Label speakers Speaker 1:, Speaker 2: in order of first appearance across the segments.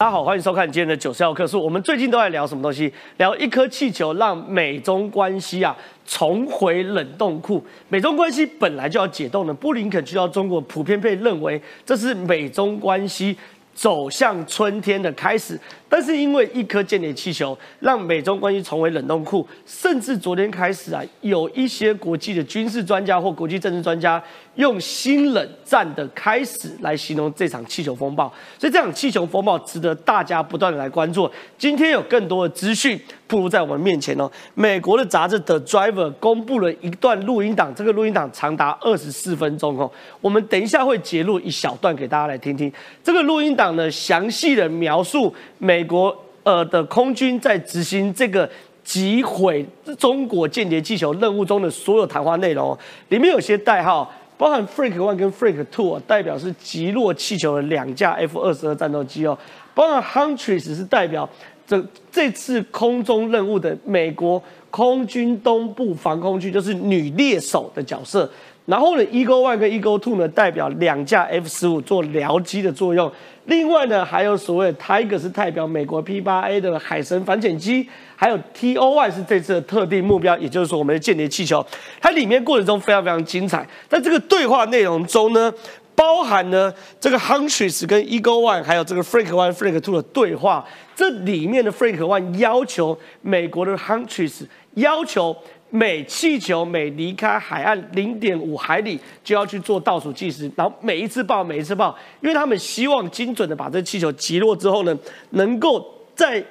Speaker 1: 大家好，欢迎收看今天的九十号课数。我们最近都在聊什么东西？聊一颗气球让美中关系啊重回冷冻库。美中关系本来就要解冻的，布林肯去到中国，普遍被认为这是美中关系走向春天的开始。但是因为一颗间谍气球，让美中关系重回冷冻库，甚至昨天开始啊，有一些国际的军事专家或国际政治专家用新冷战的开始来形容这场气球风暴。所以这场气球风暴值得大家不断的来关注。今天有更多的资讯铺露在我们面前哦。美国的杂志 The Driver 公布了一段录音档，这个录音档长达二十四分钟哦。我们等一下会截录一小段给大家来听听。这个录音档呢，详细的描述美。美国呃的空军在执行这个击毁中国间谍气球任务中的所有谈话内容，里面有些代号，包含 Freak One 跟 Freak Two，代表是击落气球的两架 F 二十二战斗机哦，包含 Huntress 是代表这这次空中任务的美国空军东部防空区，就是女猎手的角色。然后呢，Eagle One 跟 Eagle Two 呢，代表两架 F 十五做僚机的作用。另外呢，还有所谓 Tiger 是代表美国 P 八 A 的海神反潜机，还有 T O Y 是这次的特定目标，也就是说我们的间谍气球。它里面过程中非常非常精彩，在这个对话内容中呢，包含呢这个 Huntress 跟 Eagle One 还有这个 Freak One、Freak Two 的对话。这里面的 Freak One 要求美国的 Huntress 要求。每气球每离开海岸零点五海里，就要去做倒数计时，然后每一次报，每一次报，因为他们希望精准的把这气球击落之后呢，能够在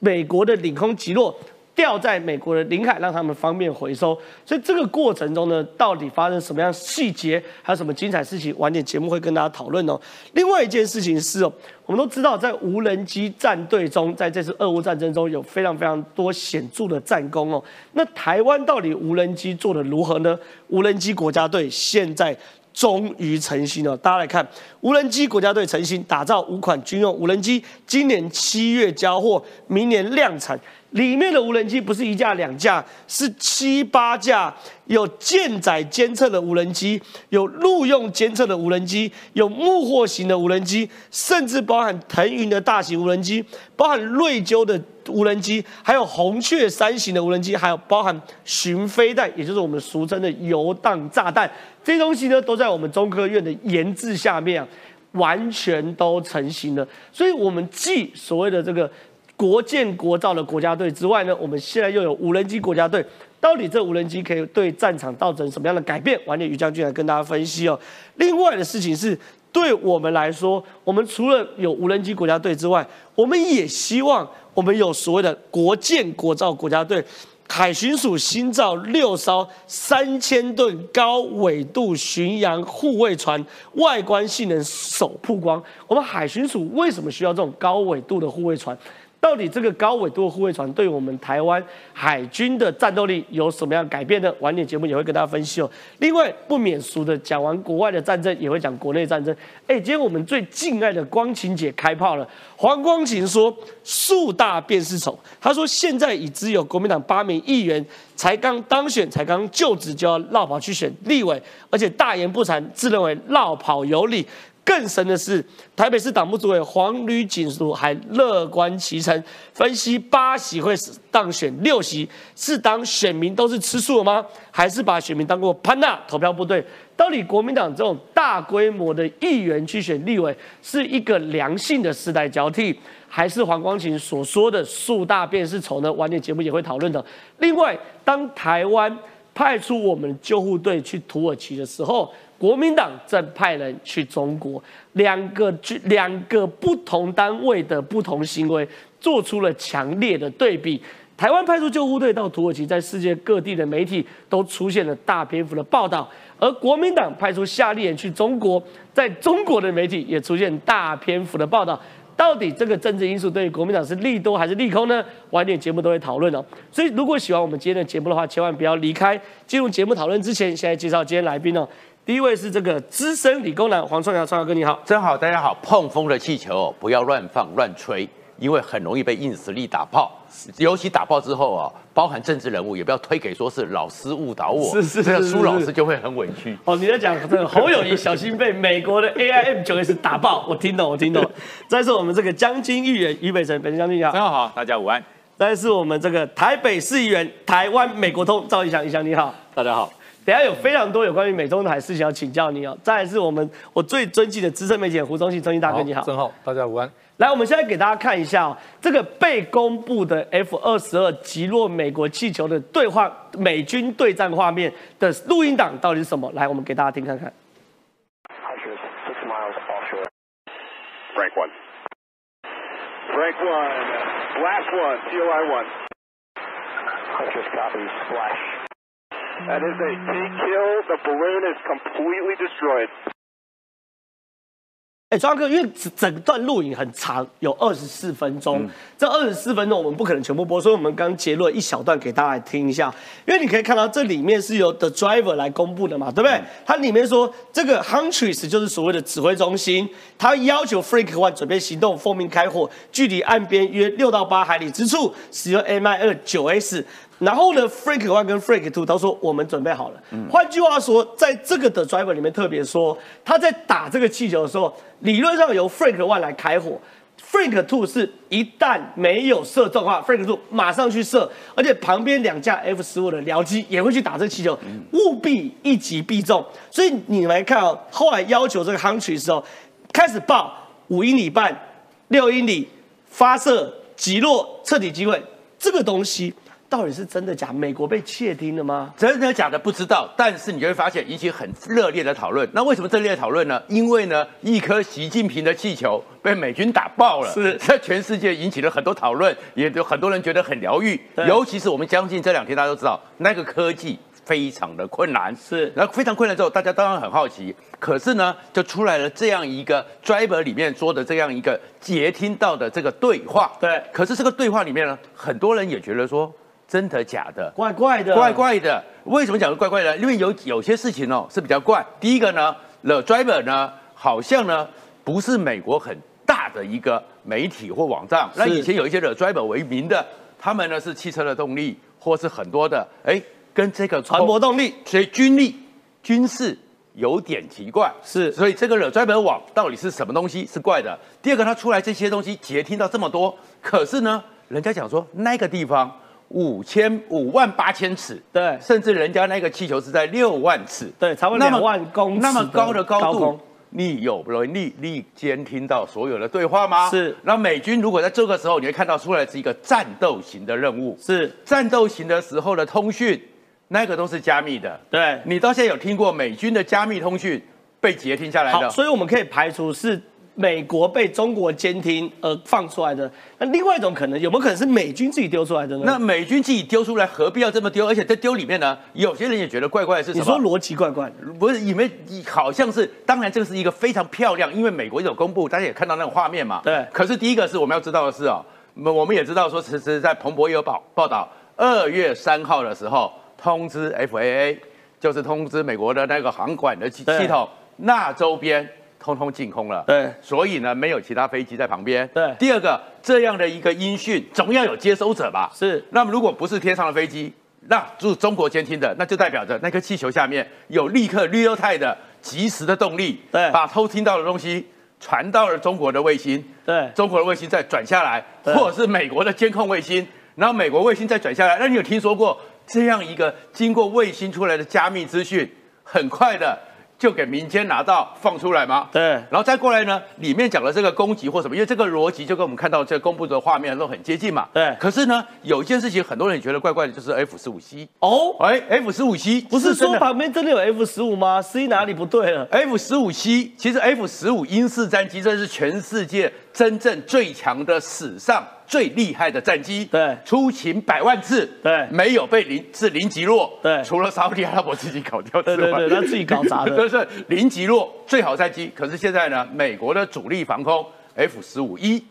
Speaker 1: 美国的领空击落。掉在美国的领海，让他们方便回收。所以这个过程中呢，到底发生什么样细节，还有什么精彩事情，晚点节目会跟大家讨论哦。另外一件事情是哦，我们都知道，在无人机战队中，在这次俄乌战争中有非常非常多显著的战功哦。那台湾到底无人机做的如何呢？无人机国家队现在终于成型了。大家来看，无人机国家队成型，打造五款军用无人机，今年七月交货，明年量产。里面的无人机不是一架两架，是七八架，有舰载监测的无人机，有陆用监测的无人机，有木货型的无人机，甚至包含腾云的大型无人机，包含瑞鸠的无人机，还有红雀三型的无人机，还有包含巡飞弹，也就是我们俗称的游荡炸弹，这些东西呢，都在我们中科院的研制下面啊，完全都成型了。所以，我们既所谓的这个。国建国造的国家队之外呢，我们现在又有无人机国家队，到底这无人机可以对战场造成什么样的改变？晚点于将军来跟大家分析哦。另外的事情是，对我们来说，我们除了有无人机国家队之外，我们也希望我们有所谓的国建国造国家队。海巡署新造六艘三千吨高纬度巡洋护卫船，外观性能首曝光。我们海巡署为什么需要这种高纬度的护卫船？到底这个高纬度护卫船对我们台湾海军的战斗力有什么样改变呢？晚点节目也会跟大家分析哦。另外不免俗的，讲完国外的战争，也会讲国内战争。哎，今天我们最敬爱的光晴姐开炮了。黄光晴说：“树大便是丑。”他说：“现在已知有国民党八名议员才刚当选，才刚就职就要绕跑去选立委，而且大言不惭，自认为绕跑有理。”更神的是，台北市党部主委黄旅锦书还乐观其成，分析八席会当选六席，是当选民都是吃素了吗？还是把选民当过潘娜投票部队？到底国民党这种大规模的议员去选立委，是一个良性的时代交替，还是黄光琴所说的树大便是丑呢？晚点节目也会讨论的。另外，当台湾派出我们救护队去土耳其的时候，国民党正派人去中国，两个两个不同单位的不同行为，做出了强烈的对比。台湾派出救护队到土耳其，在世界各地的媒体都出现了大篇幅的报道；而国民党派出夏立言去中国，在中国的媒体也出现大篇幅的报道。到底这个政治因素对于国民党是利多还是利空呢？晚点节目都会讨论哦。所以如果喜欢我们今天的节目的话，千万不要离开。进入节目讨论之前，现在介绍今天来宾哦。第一位是这个资深理工男黄创尧，创尧哥你好，
Speaker 2: 真好，大家好。碰风的气球不要乱放乱吹，因为很容易被硬实力打爆，尤其打爆之后啊，包含政治人物也不要推给说是老师误导我，
Speaker 1: 是是
Speaker 2: 这样
Speaker 1: 是是
Speaker 2: 苏老师就会很委屈。
Speaker 1: 哦，你在讲这个侯友谊小心被美国的 AIM 九 S 打爆，我听懂，我听懂。再是我们这个江金议员于北辰，北辰将军你好。
Speaker 3: 大家好，大家午安。
Speaker 1: 再是我们这个台北市议员、台湾美国通赵一翔，一翔你好。
Speaker 3: 大家好。
Speaker 1: 等下有非常多有关于美中台事情要请教你哦。再来是我们我最尊敬的资深媒体人胡宗信，忠信大哥你好。
Speaker 4: 正好，大家午安。
Speaker 1: 来，我们现在给大家看一下哦，这个被公布的 F 二十二击落美国气球的对话美军对战画面的录音档到底是什么？来，我们给大家听看看。
Speaker 5: Six miles offshore.
Speaker 6: Frank one. Frank one. Blast one. COI one.
Speaker 5: Huntress copy. Splash.
Speaker 6: That is a T kill. The balloon is completely destroyed.
Speaker 1: 哎，庄哥，因为整整段录影很长，有二十四分钟。这二十四分钟我们不可能全部播，所以我们刚截录一小段给大家来听一下。因为你可以看到这里面是由 The Driver 来公布的嘛，对不对？它里面说这个 Huntress 就是所谓的指挥中心，他要求 Frank One 准备行动，奉命开火，距离岸边约六到八海里之处，使用 Mi 二九 S。然后呢，Frank One 跟 Freak Two 他说我们准备好了。换句话说，在这个的 Driver 里面特别说，他在打这个气球的时候，理论上由 Frank One 来开火。Frank Two 是一旦没有射中的话，Freak Two 马上去射，而且旁边两架 F 十五的僚机也会去打这个气球，务必一击必中。所以你来看哦，后来要求这个 Huntress 的时候，开始报五英里半、六英里发射击落彻底击毁，这个东西到底是真的假？美国被窃听了吗？
Speaker 2: 真的假的不知道，但是你就会发现引起很热烈的讨论。那为什么热烈的讨论呢？因为呢，一颗习近平的气球被美军打爆了，
Speaker 1: 是
Speaker 2: 在全世界引起了很多讨论，也有很多人觉得很疗愈。尤其是我们相信这两天大家都知道，那个科技非常的困难，
Speaker 1: 是
Speaker 2: 然后非常困难之后，大家当然很好奇。可是呢，就出来了这样一个 driver 里面说的这样一个截听到的这个对话。
Speaker 1: 对
Speaker 2: 可是这个对话里面呢，很多人也觉得说真的假的。
Speaker 1: 怪怪的，
Speaker 2: 怪怪的。为什么讲怪怪的？因为有有些事情哦是比较怪。第一个呢，The Driver 呢，好像呢不是美国很大的一个媒体或网站。那以前有一些 The Driver 为名的，他们呢是汽车的动力，或是很多的，哎，跟这个
Speaker 1: 船舶动力
Speaker 2: 所以军力、军事有点奇怪。
Speaker 1: 是
Speaker 2: 所以这个 The Driver 网到底是什么东西是怪的。第二个，它出来这些东西截听到这么多，可是呢，人家讲说那个地方。五千五万八千尺，
Speaker 1: 对
Speaker 2: 甚至人家那个气球是在六万尺，
Speaker 1: 对差不多
Speaker 2: 那么
Speaker 1: 2万公尺
Speaker 2: 那么高的高度你有能力力监听到所有的对话吗？
Speaker 1: 是
Speaker 2: 那美军如果在这个时候，你会看到出来是一个战斗型的任务，
Speaker 1: 是
Speaker 2: 战斗型的时候的通讯，那个都是加密的。
Speaker 1: 对。
Speaker 2: 你到现在有听过美军的加密通讯被截听下来，的？
Speaker 1: 所以我们可以排除是美国被中国监听而放出来的。那另外一种可能，有没有可能是美军自己丢出来的呢？
Speaker 2: 那美军自己丢出来，何必要这么丢？而且在丢里面呢，有些人也觉得怪怪的是什么？
Speaker 1: 你说逻辑怪怪的，
Speaker 2: 不是，因为好像是，当然这个是一个非常漂亮，因为美国有公布，大家也看到那个画面嘛。
Speaker 1: 对
Speaker 2: 可是第一个是我们要知道的是哦，我我们也知道说，其实在彭博也有报报道，二月三号的时候通知 FAA，就是通知美国的那个航管的系统，那周边通通净空了。
Speaker 1: 对
Speaker 2: 所以呢，没有其他飞机在旁边。
Speaker 1: 对
Speaker 2: 第二个，这样的一个音讯总要有接收者吧？
Speaker 1: 是
Speaker 2: 那么如果不是天上的飞机，那就是中国监听的，那就代表着那颗气球下面有立刻 real time 的及时的动力，
Speaker 1: 对
Speaker 2: 把偷听到的东西传到了中国的卫星，
Speaker 1: 对
Speaker 2: 中国的卫星再转下来，或者是美国的监控卫星，然后美国卫星再转下来。那你有听说过这样一个经过卫星出来的加密资讯，很快的就给民间拿到放出来吗？
Speaker 1: 对
Speaker 2: 然后再过来呢，里面讲的这个攻击或什么，因为这个逻辑就跟我们看到这个公布的画面都很接近嘛。
Speaker 1: 对
Speaker 2: 可是呢，有一件事情很多人觉得怪怪的，就是 F 十五 C。
Speaker 1: 哦，
Speaker 2: 哎，F 十五 C
Speaker 1: 不是说旁边真的有 F 十五吗？C 哪里不对了
Speaker 2: ？F 十五 C，其实 F 十五英式战机，这是全世界真正最强的、史上最厉害的战机。
Speaker 1: 对
Speaker 2: 出勤百万次，
Speaker 1: 对
Speaker 2: 没有被零是零击落。
Speaker 1: 对
Speaker 2: 除了沙特阿拉伯自己搞掉之外，
Speaker 1: 对对对他自己搞砸的
Speaker 2: 就是零击落最好战机。可是现在呢，美国的主力防空 F 十五 E，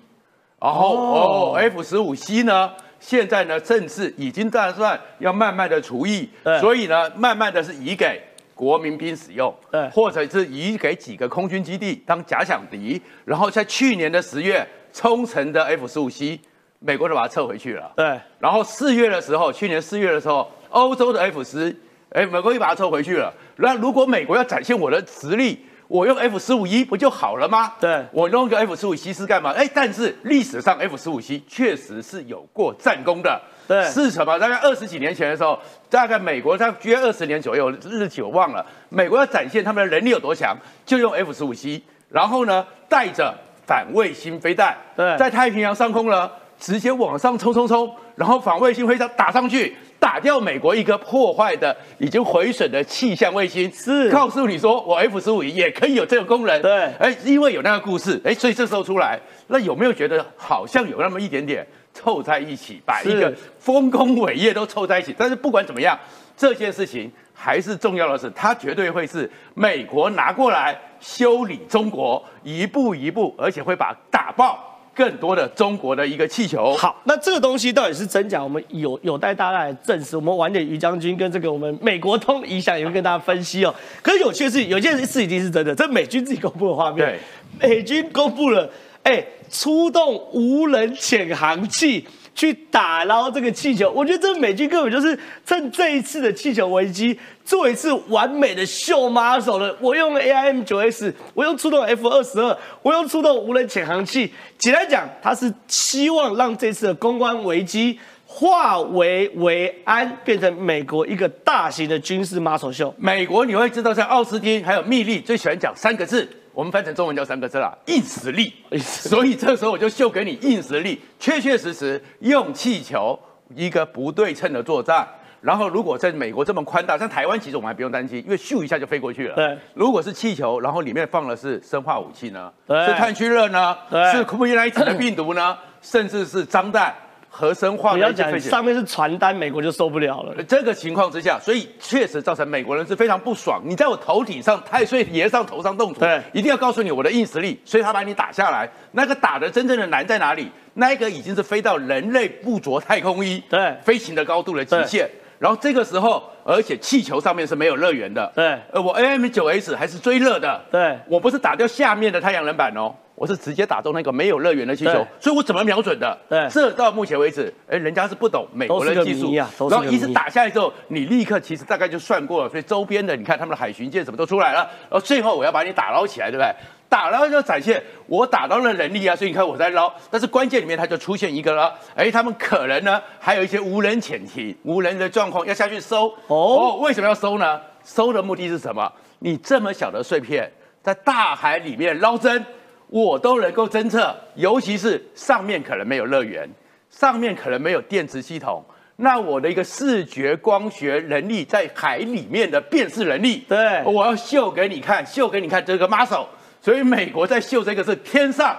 Speaker 2: 然后哦 F 十五 C 呢？现在呢，正式已经打算要慢慢的除役，所以呢，慢慢的是移给国民兵使用，
Speaker 1: 对
Speaker 2: 或者是移给几个空军基地当假想敌，然后在去年的十月冲绳的 F 十五 C，美国就把它撤回去了。
Speaker 1: 对，
Speaker 2: 然后四月的时候，去年四月的时候，欧洲的 F 十，哎，美国又把它撤回去了。那如果美国要展现我的实力，我用 F 十五 E 不就好了吗？
Speaker 1: 对
Speaker 2: 我弄个 F 十五 C 是干嘛？哎，但是历史上 F 十五 C 确实是有过战功的。
Speaker 1: 对
Speaker 2: 是什么？大概二十几年前的时候，大概美国在约二十年左右，日期我忘了。美国要展现他们的能力有多强，就用 F 十五 C，然后呢，带着反卫星飞弹，
Speaker 1: 对。
Speaker 2: 在太平洋上空呢，直接往上冲冲冲，然后反卫星飞弹打上去，打掉美国一个破坏的、已经毁损的气象卫星，
Speaker 1: 是。
Speaker 2: 告诉你说我 F 十五也可以有这个功能。
Speaker 1: 对。
Speaker 2: 哎，因为有那个故事，哎，所以这时候出来，那有没有觉得好像有那么一点点凑在一起，把一个丰功伟业都凑在一起？但是不管怎么样，这件事情还是重要的是，它绝对会是美国拿过来修理中国，一步一步，而且会把打爆更多的中国的一个气球。
Speaker 1: 好，那这个东西到底是真假，我们有有待大家来证实。我们晚点于将军跟这个我们美国通影响也会跟大家分析哦。可是有趣的是，有件事已经是真的，这美军自己公布的画面，美军公布了，哎，出动无人潜航器。去打捞这个气球，我觉得这美军根本就是趁这一次的气球危机，做一次完美的秀马手了。我用 AIM 九 S，我用出动 F 二十二，我用出动无人潜航器。简单讲，他是希望让这次的公关危机化为为安，变成美国一个大型的军事 muscle 秀。
Speaker 2: 美国你会知道，像奥斯汀还有密利最喜欢讲三个字，我们翻成中文叫三个字啦，硬实力。所以这时候我就秀给你硬实力，确确实实用气球一个不对称的作战。然后如果在美国这么宽大，像台湾其实我们还不用担心，因为咻一下就飞过去了。
Speaker 1: 对，
Speaker 2: 如果是气球，然后里面放的是生化武器呢？
Speaker 1: 对
Speaker 2: 是炭疽热呢？
Speaker 1: 对
Speaker 2: 是 COVID-19 的病毒呢？甚至是脏弹、核生化
Speaker 1: 上面是传单，美国就受不了了。
Speaker 2: 这个情况之下，所以确实造成美国人是非常不爽。你在我头顶上太岁爷上头上动土，
Speaker 1: 对
Speaker 2: 一定要告诉你我的硬实力，所以他把你打下来。那个打的真正的难在哪里？那一个已经是飞到人类不着太空衣
Speaker 1: 对
Speaker 2: 飞行的高度的极限。然后这个时候，而且气球上面是没有热源的，
Speaker 1: 对
Speaker 2: 呃，我 AM 九 S 还是追热的，
Speaker 1: 对
Speaker 2: 我不是打掉下面的太阳能板哦，我是直接打中那个没有乐园的气球，所以我怎么瞄准的？
Speaker 1: 对
Speaker 2: 这到目前为止，哎，人家是不懂美国的技术然后一直打下来之后，你立刻其实大概就算过了，所以周边的你看他们的海巡舰什么都出来了，然后最后我要把你打捞起来，对不对？打捞就展现我打捞的能力啊，所以你看我在捞，但是关键里面它就出现一个了，哎，他们可能呢还有一些无人潜艇、无人的状况要下去搜
Speaker 1: 哦
Speaker 2: 为什么要搜呢？搜的目的是什么？你这么小的碎片在大海里面捞针，我都能够侦测，尤其是上面可能没有乐园，上面可能没有电池系统，那我的一个视觉光学能力在海里面的辨识能力，
Speaker 1: 对
Speaker 2: 我要秀给你看，秀给你看这个 muscle。所以美国在秀这个是天上，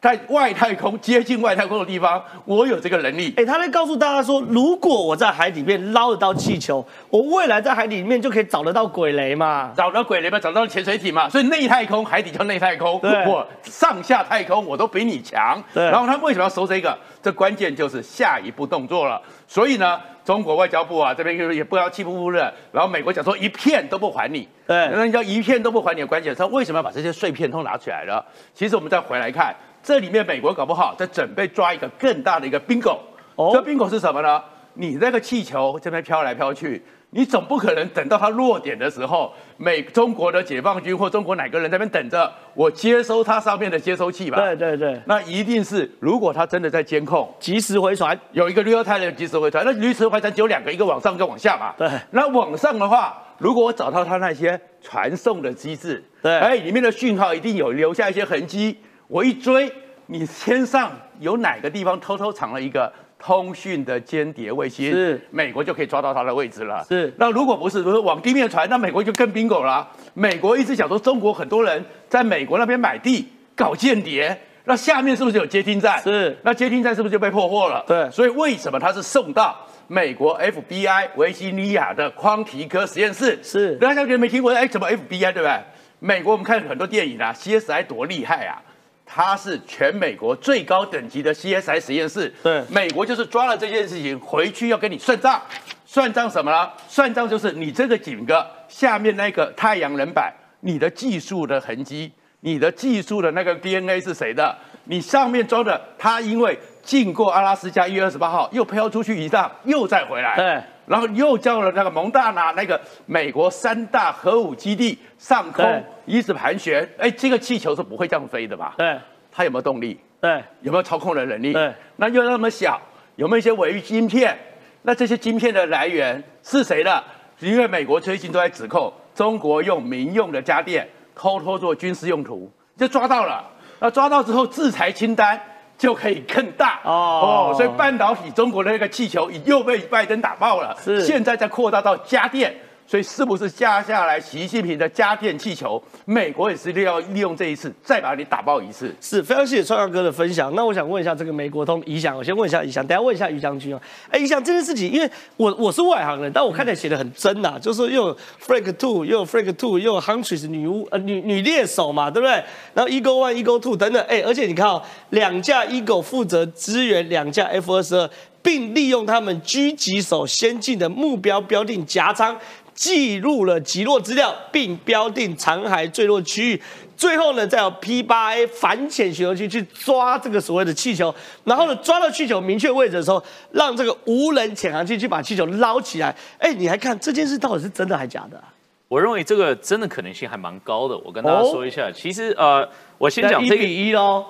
Speaker 2: 在外太空接近外太空的地方，我有这个能力。
Speaker 1: 哎、他在告诉大家说，如果我在海里面捞得到气球，我未来在海里面就可以找得到鬼雷嘛。
Speaker 2: 找到鬼雷嘛，找到潜水艇嘛，所以内太空、海底叫内太空，
Speaker 1: 对
Speaker 2: 我上下太空我都比你强。
Speaker 1: 对
Speaker 2: 然后他为什么要收这个？这关键就是下一步动作了。所以呢，中国外交部啊这边就是也不要气呼呼的，然后美国讲说一片都不还你。
Speaker 1: 对
Speaker 2: 那你叫一片都不还你的关键，他为什么要把这些碎片都拿起来了？其实我们再回来看，这里面美国搞不好在准备抓一个更大的一个 bingo。
Speaker 1: 哦
Speaker 2: 这 bingo 是什么呢？你那个气球这边飘来飘去，你总不可能等到它落点的时候，美中国的解放军或中国哪个人在那边等着我接收它上面的接收器吧？
Speaker 1: 对对对，
Speaker 2: 那一定是如果它真的在监控，
Speaker 1: 及时回传。
Speaker 2: 有一个 real time 的及时回传，那即时回传只有两个，一个往上，一个往下嘛。
Speaker 1: 对
Speaker 2: 那往上的话，如果我找到它那些传送的机制，
Speaker 1: 对
Speaker 2: 哎，里面的讯号一定有留下一些痕迹，我一追，你天上有哪个地方偷偷藏了一个通讯的间谍卫星，
Speaker 1: 是
Speaker 2: 美国就可以抓到它的位置了。
Speaker 1: 是
Speaker 2: 那如果不是，如果往地面传，那美国就更 bingo 了啊。美国一直想说，中国很多人在美国那边买地搞间谍，那下面是不是有接听站？
Speaker 1: 是
Speaker 2: 那接听站是不是就被破获了？
Speaker 1: 对
Speaker 2: 所以为什么它是送到美国 FBI 维吉尼亚的匡提科实验室？
Speaker 1: 是
Speaker 2: 大家可能没听过，哎，怎么 FBI 对不对？美国我们看很多电影啊，CSI 多厉害啊！它是全美国最高等级的 CSI 实验室。
Speaker 1: 对
Speaker 2: 美国就是抓了这件事情，回去要跟你算账。算账什么呢？算账就是你这个井个下面那个太阳能板，你的技术的痕迹，你的技术的那个 DNA 是谁的？你上面装的，它因为经过阿拉斯加一月二十八号又飘出去一趟，又再回来，
Speaker 1: 对，
Speaker 2: 然后又叫了那个蒙大拿那个美国三大核武基地上空
Speaker 1: 对
Speaker 2: 一直盘旋，哎，这个气球是不会这样飞的吧？
Speaker 1: 对
Speaker 2: 它有没有动力？
Speaker 1: 对
Speaker 2: 有没有操控的能力？
Speaker 1: 对，
Speaker 2: 那又那么小，有没有一些伪玉晶片？那这些晶片的来源是谁的？因为美国最近都在指控中国用民用的家电偷偷做军事用途，就抓到了。那抓到之后，制裁清单就可以更大。
Speaker 1: 哦。
Speaker 2: 所以半导体中国的那个气球又被拜登打爆了，
Speaker 1: 是。
Speaker 2: 现在在扩大到家电。所以是不是下下来习近平的家电气球，美国也是利要利用这一次再把你打爆一次？
Speaker 1: 是非常谢谢川阳哥的分享。那我想问一下这个美国通宜祥，我先问一下宜祥，等下问一下于将军啊。哎，宜祥这件事情，因为我我是外行人，但我看起来写的很真呐、就是又有 Flag Two，又有 Flag Two，又有 Huntress 女巫呃女女猎手嘛，对不对？然后 Eagle One、Eagle Two 等等，哎，而且你看哦，两架 Eagle 负责支援两架 F 二十二，并利用他们狙击手先进的目标标定夹舱。记录了击落资料，并标定残骸坠落区域。最后呢，再有 P 八 A 反潜巡逻机去抓这个所谓的气球，然后呢，抓到气球明确位置的时候，让这个无人潜航器去把气球捞起来。哎，你还看这件事到底是真的还是假的、
Speaker 3: 我认为这个真的可能性还蛮高的。我跟大家
Speaker 1: 哦
Speaker 3: 说一下，其实呃，我先讲
Speaker 1: 一
Speaker 3: 这个，
Speaker 1: 比一喽。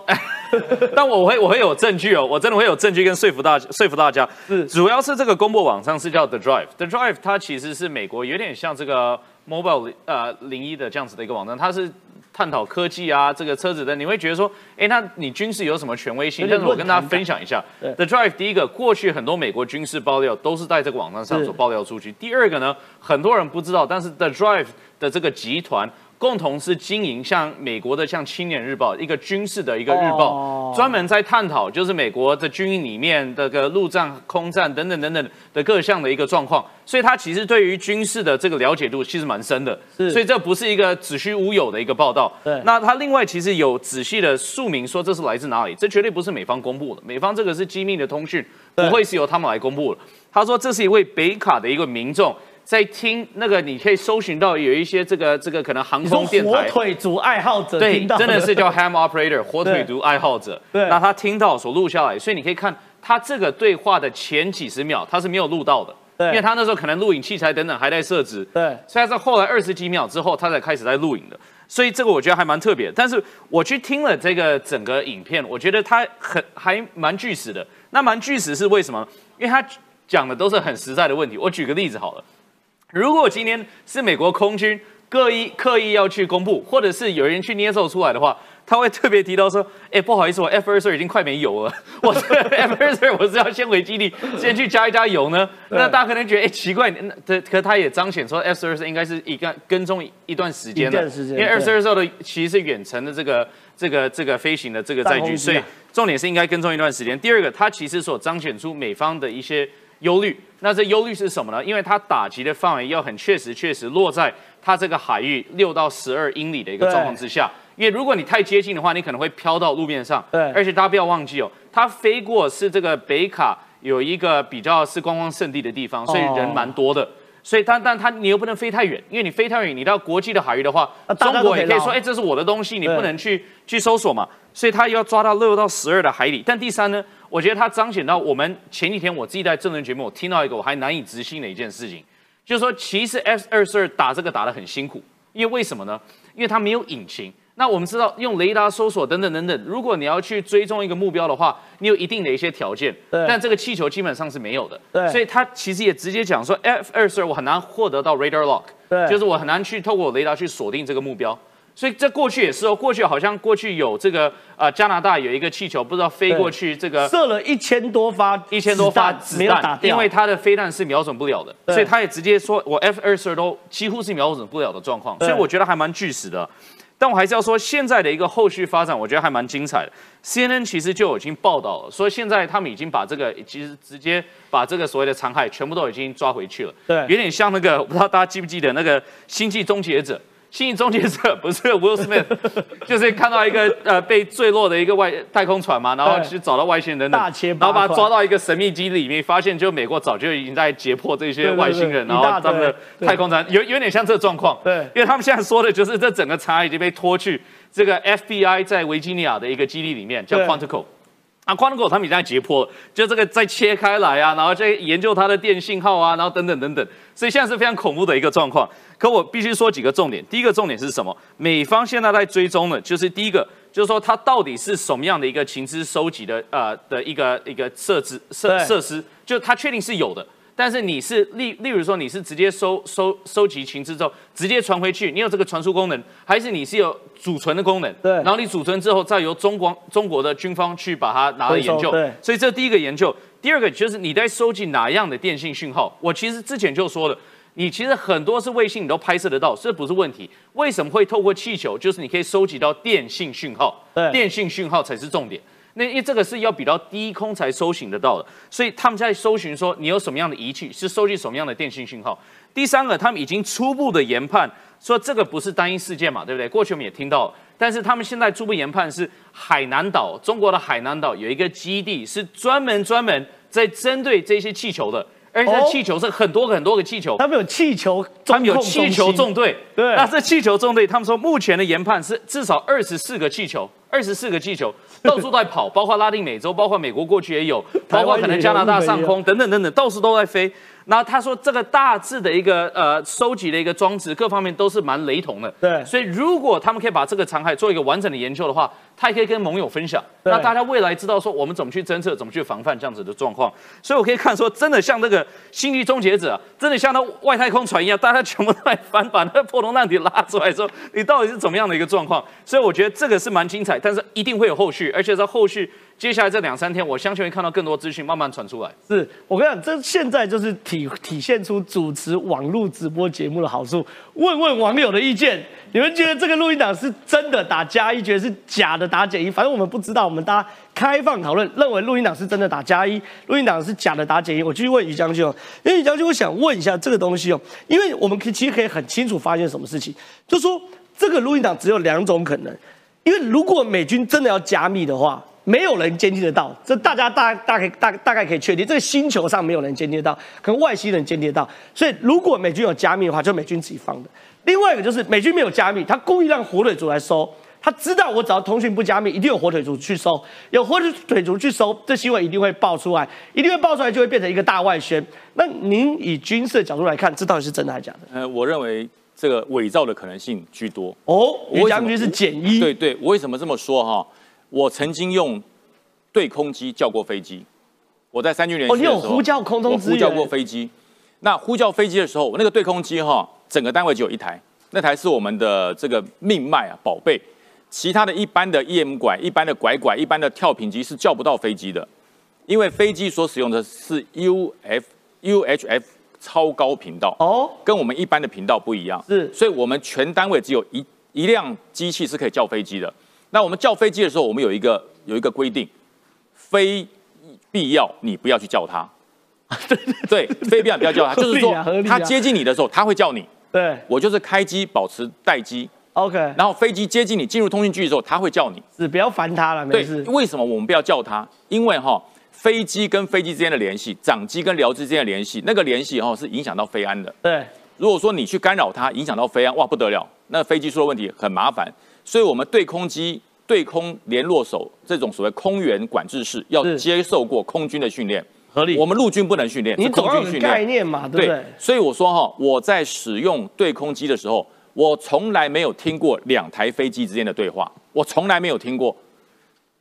Speaker 3: 但我会我会有证据哦，我真的会有证据跟说服大说服大家。
Speaker 1: 是
Speaker 3: 主要是这个公布网上是叫 The Drive，The Drive 它其实是美国有点像这个 Mobile 呃零一的这样子的一个网站，它是探讨科技啊这个车子的，你会觉得说，哎，那你军事有什么权威性？但是我跟大家分享一下
Speaker 1: 对
Speaker 3: ，The Drive 第一个，过去很多美国军事爆料都是在这个网站上所爆料出去。第二个呢，很多人不知道，但是 The Drive 的这个集团。共同是经营像美国的像《青年日报》一个军事的一个日报，
Speaker 1: 哦
Speaker 3: 专门在探讨就是美国的军营里面的个陆战、空战等等等等的各项的一个状况，所以他其实对于军事的这个了解度其实蛮深的，所以这不是一个子虚乌有的一个报道。
Speaker 1: 对
Speaker 3: 那他另外其实有仔细的述明说这是来自哪里，这绝对不是美方公布的，美方这个是机密的通讯，不会是由他们来公布的。他说这是一位北卡的一个民众。在听那个，你可以搜寻到有一些这个这个可能航空电台火，
Speaker 1: 腿族爱好者
Speaker 3: 对
Speaker 1: 听到，
Speaker 3: 真的是叫 ham operator 火腿族爱好者。
Speaker 1: 对
Speaker 3: 那他听到所录下来，所以你可以看他这个对话的前几十秒，他是没有录到的，
Speaker 1: 对
Speaker 3: 因为他那时候可能录影器材等等还在设置，
Speaker 1: 对
Speaker 3: 所以他在后来二十几秒之后，他才开始在录影的。所以这个我觉得还蛮特别，但是我去听了这个整个影片，我觉得他很还蛮巨实的。那蛮巨实是为什么？因为他讲的都是很实在的问题。我举个例子好了。如果今天是美国空军刻意刻意要去公布，或者是有人去捏造出来的话，他会特别提到说：“哎，不好意思，我 F 二十二已经快没油了，我这个 F 二十二我是要先回基地，先去加一加油呢。”那大家可能觉得哎奇怪，那可可他也彰显说 F 二十二应该是一个跟踪一段时间的。因为 F
Speaker 1: 对。
Speaker 3: 二十二的其实是远程的这个这个这个飞行的这个载具，所以重点是应该跟踪一段时间。第二个，它其实所彰显出美方的一些忧虑。那这忧虑是什么呢？因为它打击的范围要很确实，确实落在它这个海域六到十二英里的一个状况之下。因为如果你太接近的话，你可能会飘到路面上。
Speaker 1: 对
Speaker 3: 而且大家不要忘记哦，它飞过是这个北卡有一个比较是观光胜地的地方，所以人蛮多的。所以它，但它你又不能飞太远，因为你飞太远，你到国际的海域的话，
Speaker 1: 啊
Speaker 3: 中国也可以说，哎，这是我的东西，你不能去去搜索嘛。所以它要抓到六到十二的海里。但第三呢，我觉得它彰显到我们前几天我自己在政论节目，我听到一个我还难以置信的一件事情，就是说其实 F 二十二打这个打得很辛苦，因为为什么呢？因为它没有引擎。那我们知道用雷达搜索等等等等，如果你要去追踪一个目标的话，你有一定的一些条件，
Speaker 1: 对
Speaker 3: 但这个气球基本上是没有的，
Speaker 1: 对
Speaker 3: 所以它其实也直接讲说 F 二十二我很难获得到 radar lock，
Speaker 1: 对
Speaker 3: 就是我很难去透过雷达去锁定这个目标。所以这过去也是哦，过去好像过去有这个呃加拿大有一个气球，不知道飞过去这个
Speaker 1: 射了一千多发，
Speaker 3: 一千多发子弹，因为它的飞弹是瞄准不了的，所以他也直接说我 F 二十二都几乎是瞄准不了的状况，所以我觉得还蛮巨实的。但我还是要说，现在的一个后续发展，我觉得还蛮精彩的。CNN 其实就已经报道了，说现在他们已经把这个，其实直接把这个所谓的残骸全部都已经抓回去了。
Speaker 1: 对
Speaker 3: 有点像那个，我不知道大家记不记得那个《星际终结者》。星际终结者不是 Will Smith，就是看到一个呃被坠落的一个外太空船嘛，然后
Speaker 1: 对
Speaker 3: 去找到外星人等等，
Speaker 1: 大切
Speaker 3: 然后把
Speaker 1: 他
Speaker 3: 抓到一个神秘基地里面，发现就美国早就已经在解剖这些外星人，
Speaker 1: 对
Speaker 3: 然后他们的太空船有有点像这个状况，
Speaker 1: 对。
Speaker 3: 因为他们现在说的就是这整个查已经被拖去这个 FBI 在维吉尼亚的一个基地里面叫 Quantico。啊，Quantico 他们已经在解剖了，就这个再切开来啊，然后再研究它的电信号啊，然后等等等等，所以现在是非常恐怖的一个状况。可我必须说几个重点，第一个重点是什么？美方现在在追踪的，就是第一个，就是说它到底是什么样的一个情资收集的呃的一个一个设置设设施，就它确定是有的。但是你是例例如说你是直接收收收集情资之后直接传回去，你有这个传输功能，还是你是有储存的功能？
Speaker 1: 对
Speaker 3: 然后你储存之后再由中国中国的军方去把它拿来研究。
Speaker 1: 对
Speaker 3: 所以这第一个研究，第二个就是你在收集哪样的电信讯号。我其实之前就说了，你其实很多是卫星你都拍摄得到，这不是问题。为什么会透过气球？就是你可以收集到电信讯号，
Speaker 1: 对
Speaker 3: 电信讯号才是重点。那因为这个是要比较低空才搜寻得到的，所以他们在搜寻说你有什么样的仪器，是收集什么样的电信讯号。第三个，他们已经初步的研判说这个不是单一事件嘛，对不对？过去我们也听到，但是他们现在初步研判是海南岛，中国的海南岛有一个基地是专门专门在针对这些气球的，而且气球是很多个很多个气球，
Speaker 1: 他们有气球中
Speaker 3: 他们有气球纵队，
Speaker 1: 对。
Speaker 3: 那这气球纵队，他们说目前的研判是至少二十四个气球，二十四个气球 到处在跑，包括拉丁美洲，包括美国过去也有，包括可能加拿大上空等等等等，到处都在飞。那他说这个大致的一个呃收集的一个装置，各方面都是蛮雷同的。
Speaker 1: 对
Speaker 3: 所以如果他们可以把这个残骸做一个完整的研究的话，他也可以跟盟友分享，那大家未来知道说我们怎么去侦测，怎么去防范这样子的状况。所以我可以看说，真的像那个星际终结者、啊，真的像那外太空船一样，大家全部都在翻，把那个破铜烂铁拉出来说，你到底是怎么样的一个状况？所以我觉得这个是蛮精彩，但是一定会有后续，而且在后续接下来这两三天，我相信会看到更多资讯慢慢传出来。
Speaker 1: 是我跟你讲，这现在就是体体现出主持网络直播节目的好处。问问网友的意见，你们觉得这个录音档是真的打加一，觉得是假的打减一？反正我们不知道，我们大家开放讨论，认为录音档是真的打加一，录音档是假的打减一。我继续问于将军，因为于将军，我想问一下这个东西哦，因为我们可以其实可以很清楚发现什么事情，就说这个录音档只有两种可能。因为如果美军真的要加密的话，没有人监听得到，这大家大大概大大概可以确定，这个星球上没有人监听得到，可能外星人监听得到。所以如果美军有加密的话，就美军自己放的。另外一个就是美军没有加密，他故意让火腿族来收，他知道我只要通讯不加密，一定有火腿族去收，有火腿族去收，这新闻一定会爆出来，一定会爆出来，就会变成一个大外宣。那您以军事的角度来看，这到底是真的还是假的？
Speaker 4: 呃，我认为这个伪造的可能性居多。
Speaker 1: 哦，于将军是减一，
Speaker 4: 对对，我为什么这么说哈？我曾经用对空机叫过飞机，我在三军联
Speaker 1: 哦，你
Speaker 4: 系的时候，
Speaker 1: 有呼叫空中支援，
Speaker 4: 呼叫过飞机。那呼叫飞机的时候，我那个对空机哈，整个单位只有一台，那台是我们的这个命脉啊，宝贝。其他的一般的 EM 拐、一般的拐拐、一般的跳频机是叫不到飞机的，因为飞机所使用的是 UF、UHF 超高频道。
Speaker 1: 哦，
Speaker 4: 跟我们一般的频道不一样，
Speaker 1: 是
Speaker 4: 所以我们全单位只有一一辆机器是可以叫飞机的。那我们叫飞机的时候，我们有一个有一个规定，非必要你不要去叫它。对，非必要不要叫它，就是说它接近你的时候，它会叫你。
Speaker 1: 对
Speaker 4: 我就是开机保持待机，
Speaker 1: ，OK，
Speaker 4: 然后飞机接近你进入通讯区的时候，它会叫你。
Speaker 1: 是不要烦他了，没
Speaker 4: 对
Speaker 1: 事，。
Speaker 4: 为什么我们不要叫它？因为哈，飞机跟飞机之间的联系，掌机跟僚机之间的联系，那个联系哈是影响到飞安的。
Speaker 1: 对，
Speaker 4: 如果说你去干扰它，影响到飞安，哇不得了，那飞机出了问题很麻烦。所以我们对空机、对空联络手这种所谓空员管制室要接受过空军的训练，
Speaker 1: 合理。
Speaker 4: 我们陆军不能训练，
Speaker 1: 你
Speaker 4: 空军训练。
Speaker 1: 概念嘛，对不对？
Speaker 4: 所以我说哈，我在使用对空机的时候，我从来没有听过两台飞机之间的对话，我从来没有听过，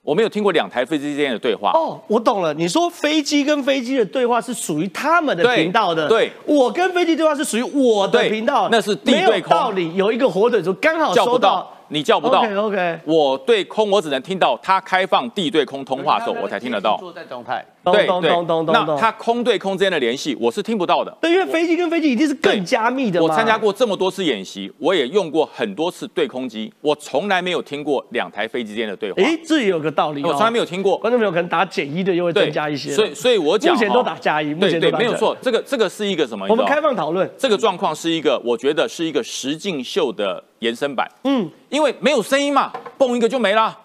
Speaker 4: 我没有听过两台飞机之间的对话。
Speaker 1: 哦，我懂了。你说飞机跟飞机的对话是属于他们的频道的，
Speaker 4: 对
Speaker 1: 我跟飞机对话是属于我的频道，
Speaker 4: 那是地
Speaker 1: 没有
Speaker 4: 对空
Speaker 1: 道理。有一个火腿族刚好
Speaker 4: 叫不
Speaker 1: 收到
Speaker 4: 到，你叫不到。
Speaker 1: OK OK，
Speaker 4: 我对空，我只能听到他开放地对空通话的时候，我才听得到。
Speaker 2: 坐在动态，
Speaker 4: 对对
Speaker 1: 咚咚咚咚咚
Speaker 4: 那
Speaker 1: 咚。
Speaker 4: 它空对空之间的联系，我是听不到的。
Speaker 1: 对，因为飞机跟飞机一定是更加密的。
Speaker 4: 我参加过这么多次演习，我也用过很多次对空机，我从来没有听过两台飞机之间的对话。
Speaker 1: 诶，这也有个道理哦。
Speaker 4: 我从来没有听过。
Speaker 1: 观众朋友可能打减一的又会
Speaker 4: 对
Speaker 1: 增加一些，
Speaker 4: 所以所以我讲
Speaker 1: 目前都
Speaker 4: 哈
Speaker 1: 打加一，目
Speaker 4: 对对，
Speaker 1: 前都打加一
Speaker 4: 没有错。。这个这个是一个什么？
Speaker 1: 我们开放讨论，
Speaker 4: 这个状况是一个，我觉得是一个实境秀的延伸版。
Speaker 1: 嗯，
Speaker 4: 因为没有声音嘛，蹦一个就没啦，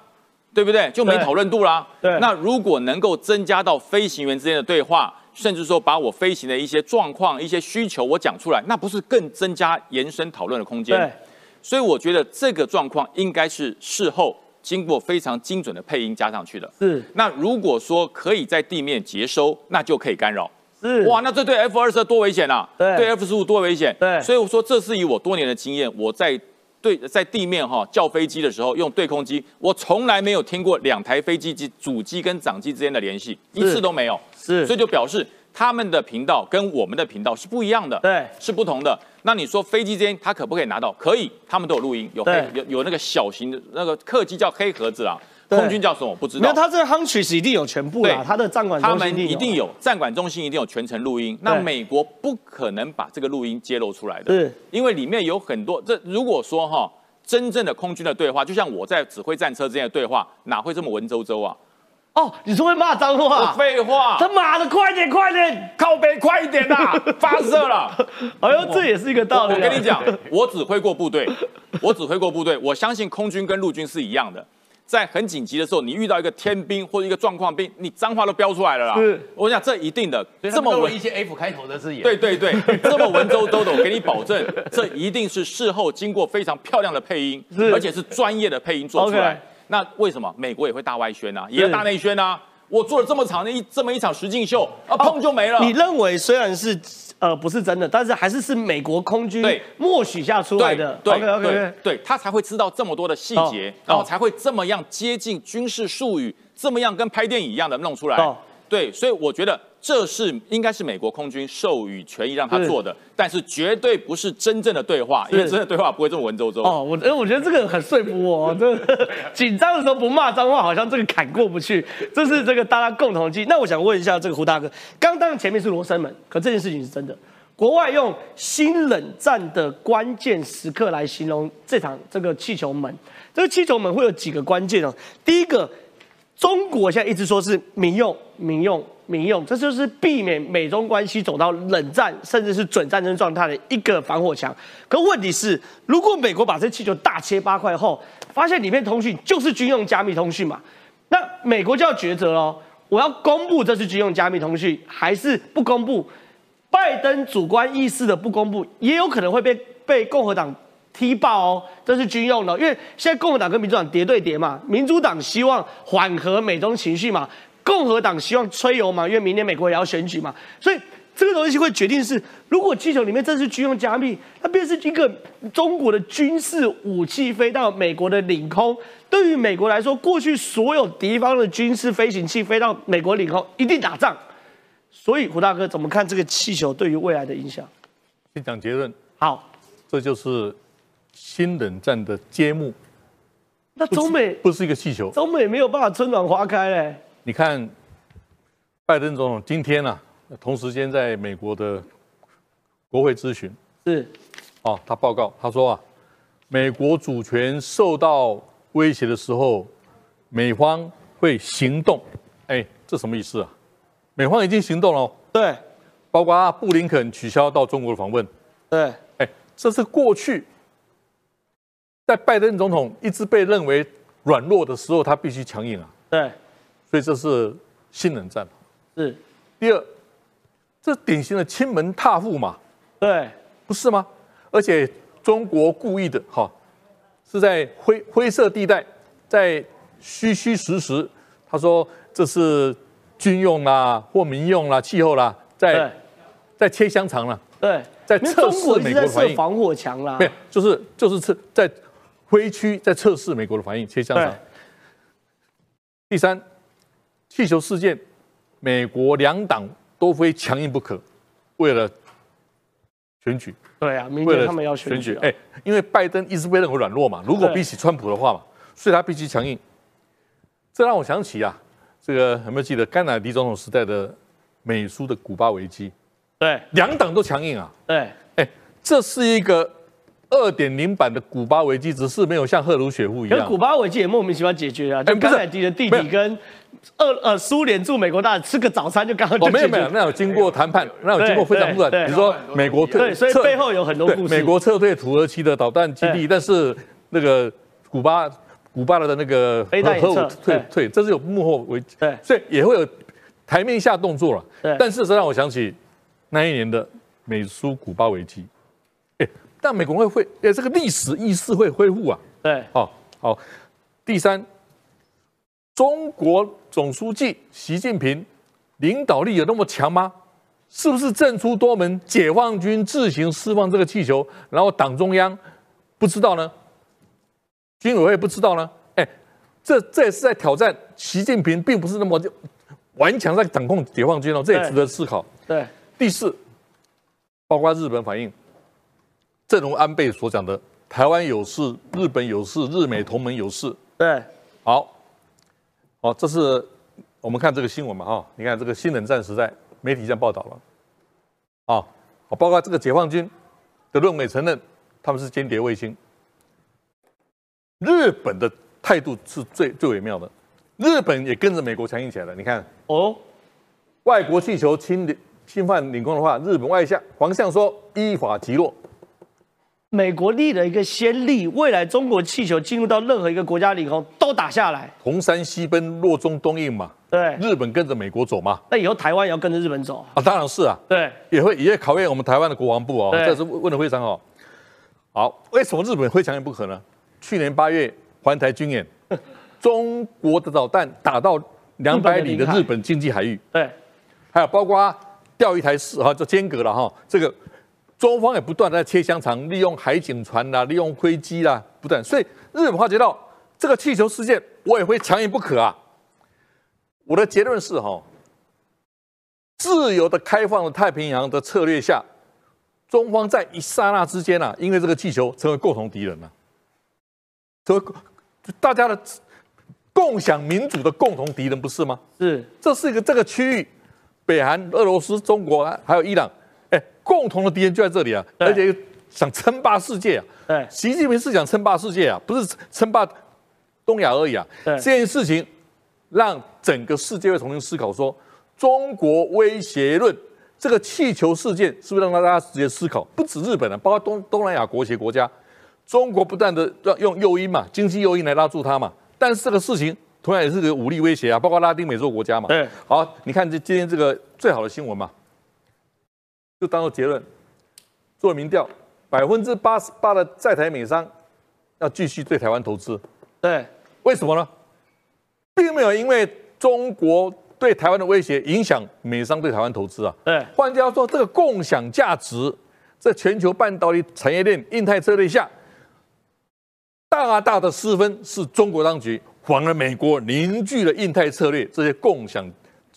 Speaker 4: 对不对？就没
Speaker 1: 对
Speaker 4: 讨论度啦。
Speaker 1: 对
Speaker 4: 那如果能够增加到飞行员之间的对话，甚至说把我飞行的一些状况、一些需求我讲出来，那不是更增加延伸讨论的空间？
Speaker 1: 对，
Speaker 4: 所以我觉得这个状况应该是事后经过非常精准的配音加上去的。
Speaker 1: 是
Speaker 4: 那如果说可以在地面接收，那就可以干扰。
Speaker 1: 是
Speaker 4: 哇，那这对 F 二十多危险啊！
Speaker 1: 对
Speaker 4: F 十五多危险。
Speaker 1: 对
Speaker 4: 所以我说这是以我多年的经验，我在对在地面哈叫飞机的时候用对空机，我从来没有听过两台飞机机主机跟掌机之间的联系，一次都没有。
Speaker 1: 是
Speaker 4: 所以就表示他们的频道跟我们的频道是不一样的，
Speaker 1: 对
Speaker 4: 是不同的。那你说飞机之间它可不可以拿到？可以，他们都有录音，有黑有有那个小型的那个客机叫黑盒子啦，
Speaker 1: 对
Speaker 4: 空军叫什么我不知道。
Speaker 1: 那，他这个 Huntress 一定有全部啦，他的站管
Speaker 4: 他
Speaker 1: 中心
Speaker 4: 们一定有站管中心一定有全程录音，那美国不可能把这个录音揭露出来的，
Speaker 1: 是
Speaker 4: 因为里面有很多。这如果说哈，真正的空军的对话，就像我在指挥战车之间的对话，哪会这么文绉绉啊？
Speaker 1: 哦，你说会骂脏
Speaker 4: 我
Speaker 1: 话？
Speaker 4: 废话，
Speaker 1: 他妈的，快点快点！
Speaker 4: 靠北快一点呐、发射了。
Speaker 1: 哎呦，这也是一个道理啊。
Speaker 4: 我跟你讲，我指挥过部队，我指挥过部队，我相信空军跟陆军是一样的。在很紧急的时候，你遇到一个天兵或者一个状况兵，你脏话都飙出来了啦。
Speaker 1: 是
Speaker 4: 我想这一定的，
Speaker 2: 这
Speaker 4: 这么文
Speaker 2: 一些 F 开头的字眼。
Speaker 4: 对对对，这么文绉绉的，我给你保证，这一定是事后经过非常漂亮的配音，
Speaker 1: 是
Speaker 4: 而且是专业的配音做出来。那为什么美国也会大外宣啊，也要大内宣啊？我做了这么长的一这么一场实境秀啊，碰就没了。
Speaker 1: 你认为虽然是呃不是真的，但是还是是美国空军
Speaker 4: 对
Speaker 1: 默许下出来的。
Speaker 4: 对对。对，他才会知道这么多的细节，
Speaker 1: 哦
Speaker 4: 然后才会这么样接近军事术语，这么样跟拍电影一样的弄出来。
Speaker 1: 哦
Speaker 4: 对，所以我觉得这是应该是美国空军授予权益让他做的，但是绝对不是真正的对话，因为
Speaker 1: 是
Speaker 4: 真的对话不会这么文绉绉。
Speaker 1: 哦，我哎，我觉得这个很说服我哦。这个紧张的时候不骂脏话，好像这个坎过不去。这是这个大家共同的记忆。那我想问一下这个胡大哥，刚当然前面是罗生门，可这件事情是真的。国外用新冷战的关键时刻来形容这场这个气球门，这个气球门会有几个关键哦。第一个，中国现在一直说是民用、民用、民用，这就是避免美中关系走到冷战甚至是准战争状态的一个防火墙。可问题是，如果美国把这气球大切八块后，发现里面通讯就是军用加密通讯嘛，那美国就要抉择喽：我要公布这是军用加密通讯，还是不公布？拜登主观意识的不公布，也有可能会被被共和党踢爆哦，这是军用的，因为现在共和党跟民主党叠对叠嘛，民主党希望缓和美中情绪嘛，共和党希望吹油嘛，因为明年美国也要选举嘛，所以这个东西会决定是，如果气球里面这是军用加密，那便是一个中国的军事武器飞到美国的领空，对于美国来说，过去所有敌方的军事飞行器飞到美国领空一定打仗。所以胡大哥怎么看这个气球对于未来的影响？
Speaker 7: 先讲结论，
Speaker 1: 好，
Speaker 7: 这就是新冷战的揭幕，
Speaker 1: 那中美
Speaker 7: 不是一个气球。
Speaker 1: 中美没有办法春暖花开嘞。
Speaker 7: 你看，拜登总统今天啊，同时间在美国的国会咨询，
Speaker 1: 是
Speaker 7: 哦，他报告他说啊，美国主权受到威胁的时候，美方会行动。哎，这什么意思啊？美方已经行动了哦，
Speaker 1: 对
Speaker 7: 包括布林肯取消到中国的访问。
Speaker 1: 对
Speaker 7: 哎，这是过去在拜登总统一直被认为软弱的时候，他必须强硬啊。
Speaker 1: 对
Speaker 7: 所以这是新冷战。
Speaker 1: 是，
Speaker 7: 第二，这典型的亲门踏户嘛，
Speaker 1: 对
Speaker 7: 不是吗？而且中国故意的哈，是在灰灰色地带，在虚虚实实，他说这是军用啦或民用啦、气候啦，在在切香肠啦，
Speaker 1: 对，
Speaker 7: 在测试美国的反应。
Speaker 1: 防火墙啦
Speaker 7: 没。有，就是就是测在灰区在测试美国的反应，切香肠。第三，气球事件，美国两党都非强硬不可，为了选举，
Speaker 1: 对啊，明年他们要选举啊。
Speaker 7: 哎，因为拜登一直被认为软弱嘛，如果比起川普的话嘛，所以他必须强硬。这让我想起啊，这个有没有记得甘乃迪总统时代的美苏的古巴危机，
Speaker 1: 对
Speaker 7: 两党都强硬啊。
Speaker 1: 对
Speaker 7: 哎，这是一个二点零版的古巴危机，只是没有像赫鲁雪夫一样
Speaker 1: 古。巴危机也莫名其妙解决啊，就甘乃迪的弟弟跟俄呃苏联驻美国大使吃个早餐就刚刚就
Speaker 7: 哦，没有没有，那有经过谈判，那有经过非常复杂。比如说美国退，
Speaker 1: 对，所以
Speaker 7: 撤
Speaker 1: 背后有很多故事。
Speaker 7: 美国撤退土耳其的导弹基地，但是那个古巴古巴的那个核武退
Speaker 1: 对
Speaker 7: 退，这是有幕后危，
Speaker 1: 对
Speaker 7: 所以也会有台面下动作了
Speaker 1: 对。
Speaker 7: 但是这让我想起那一年的美苏古巴危机，哎，但美国会会，呃，这个历史意识会恢复啊。
Speaker 1: 对，
Speaker 7: 好、好，第三，中国总书记习近平领导力有那么强吗？是不是政出多门，解放军自行释放这个气球，然后党中央不知道呢？军委会不知道呢？哎，这这也是在挑战习近平，并不是那么顽强在掌控解放军哦，这也值得思考。
Speaker 1: 对，
Speaker 7: 第四，包括日本反应，正如安倍所讲的，台湾有事，日本有事，日美同盟有事。
Speaker 1: 对，
Speaker 7: 好，好，这是我们看这个新闻嘛，哈、你看这个新冷战时代，媒体这样报道了，啊，好，包括这个解放军的论美承认他们是间谍卫星。日本的态度是最最微妙的，日本也跟着美国强硬起来了。你看，
Speaker 1: 哦，
Speaker 7: 外国气球侵领侵犯领空的话，日本外相黄相说依法击落。
Speaker 1: 美国立了一个先例，未来中国气球进入到任何一个国家领空都打下来。
Speaker 7: 红山西奔，洛中东印嘛，
Speaker 1: 对，
Speaker 7: 日本跟着美国走嘛，
Speaker 1: 那以后台湾也要跟着日本走。
Speaker 7: 啊，当然是啊，
Speaker 1: 对，
Speaker 7: 也会也会考验我们台湾的国防部哦，
Speaker 1: 对
Speaker 7: 这是问的非常好。好，为什么日本会强硬不可呢？去年八月环台军演，中国的导弹打到两百里的日本经济海域，
Speaker 1: 对，
Speaker 7: 还有包括钓鱼台四哈，就间隔了哈，这个中方也不断地在切香肠，利用海警船啦，利用飞机啦，不断，所以日本发觉到这个气球事件，我也会强硬不可啊。我的结论是哈，自由的开放的太平洋的策略下，中方在一刹那之间啊，因为这个气球成为共同敌人了、成为大家的共享民主的共同敌人，不是吗？
Speaker 1: 是，
Speaker 7: 这是一个这个区域，北韩、俄罗斯、中国还有伊朗，哎，共同的敌人就在这里啊，而且想称霸世界啊。
Speaker 1: 对，
Speaker 7: 习近平是想称霸世界啊，不是称霸东亚而已啊。
Speaker 1: 对
Speaker 7: 这件事情让整个世界会重新思考说，中国威胁论这个气球事件是不是让大家直接思考？不止日本啊，包括东东南亚国协国家，中国不断的让用诱因嘛，经济诱因来拉住它嘛。但是这个事情同样也是个武力威胁啊，包括拉丁美洲国家嘛。
Speaker 1: 对，
Speaker 7: 好，你看这今天这个最好的新闻嘛，就当做结论，做民调，百分之八十八的在台美商要继续对台湾投资，
Speaker 1: 对，
Speaker 7: 为什么呢？并没有因为中国对台湾的威胁影响美商对台湾投资啊。
Speaker 1: 对，
Speaker 7: 换句话说，这个共享价值，在全球半导体产业链印太策略下，大大的失分是中国当局，反而美国凝聚了印太策略这些共享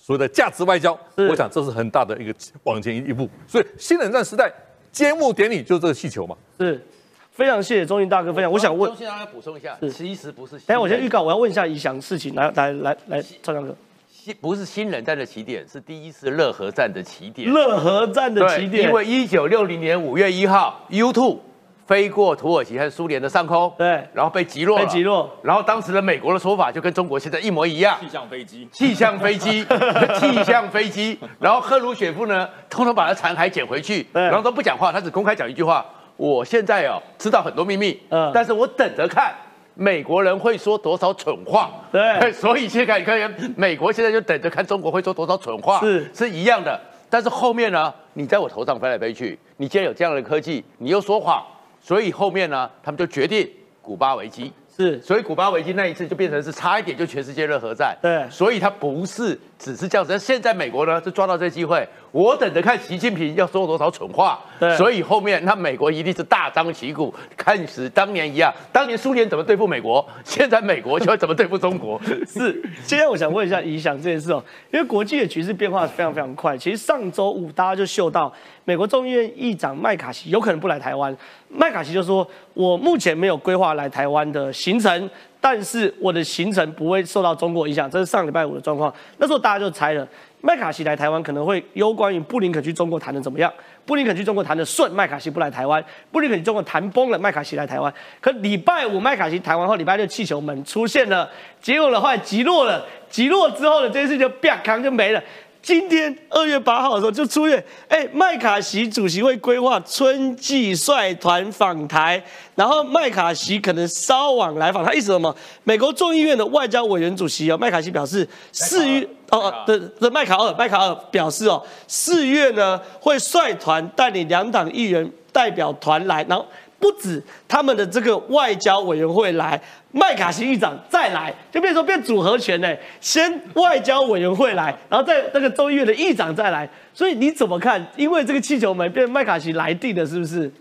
Speaker 7: 所谓的价值外交，我想这是很大的一个往前一步。所以新冷战时代揭幕典礼就是这个气球嘛。
Speaker 1: 是，非常谢谢钟云大哥分享。我想问，
Speaker 2: 中信大哥补充一下，其实不是。
Speaker 1: 等下我先预告，我要问一下怡翔事情，来来来来，赵强哥，
Speaker 2: 新不是新冷战的起点，是第一次热核战的起点。
Speaker 1: 热核战的起点，
Speaker 2: 因为一九六零年五月一号，U2 飞过土耳其和苏联的上空，
Speaker 1: 对。
Speaker 2: 然后被击落了，
Speaker 1: 被击落。
Speaker 2: 然后当时的美国的说法就跟中国现在一模一样，
Speaker 4: 气象飞机，
Speaker 2: 气象飞机，气象飞机，然后赫鲁雪夫呢，通通把他残骸捡回去，然后都不讲话，他只公开讲一句话：我现在哦知道很多秘密，
Speaker 1: 嗯。
Speaker 2: 但是我等着看。美国人会说多少蠢话？
Speaker 1: 对。
Speaker 2: 所以现在你看，美国现在就等着看中国会说多少蠢话，
Speaker 1: 是。
Speaker 2: 是一样的。但是后面呢，你在我头上飞来飞去，你既然有这样的科技，你又说谎，所以后面呢，他们就决定古巴危机。
Speaker 1: 是
Speaker 2: 所以古巴危机那一次就变成是差一点就全世界热核战。
Speaker 1: 对
Speaker 2: 所以它不是只是这样子。现在美国呢就抓到这个机会，我等着看习近平要说多少蠢话。
Speaker 1: 对
Speaker 2: 所以后面那美国一定是大张旗鼓，看似当年一样，当年苏联怎么对付美国，现在美国就要怎么对付中国。
Speaker 1: 是，现在我想问一下怡翔这件事哦，因为国际的局势变化非常非常快。其实上周五大家就嗅到，美国众议院议长麦卡锡有可能不来台湾。麦卡锡就说：“我目前没有规划来台湾的行程，但是我的行程不会受到中国影响。”这是上礼拜五的状况。那时候大家就猜了，麦卡锡来台湾可能会攸关于布林肯去中国谈的怎么样。布林肯去中国谈的顺，麦卡锡不来台湾；布林肯去中国谈崩了，麦卡锡来台湾。可礼拜五麦卡锡谈完后，礼拜六气球门出现了，结果的话击落了，击落之后呢，这件事就啪扛就没了。今天二月八号的时候就出院，哎，麦卡锡主席会规划春季率团访台，然后麦卡锡可能稍晚来访，他意思什么？美国众议院的外交委员主席哦，麦卡锡表示四月哦哦的的麦卡尔麦卡尔表示哦，四月呢会率团带领两党议员代表团来，然后不止他们的这个外交委员会来，麦卡锡议长再来，就变成说变组合拳呢，先外交委员会来，然后再那个州议院的议长再来，所以你怎么看？因为这个气球门变麦卡锡来定的，是不是？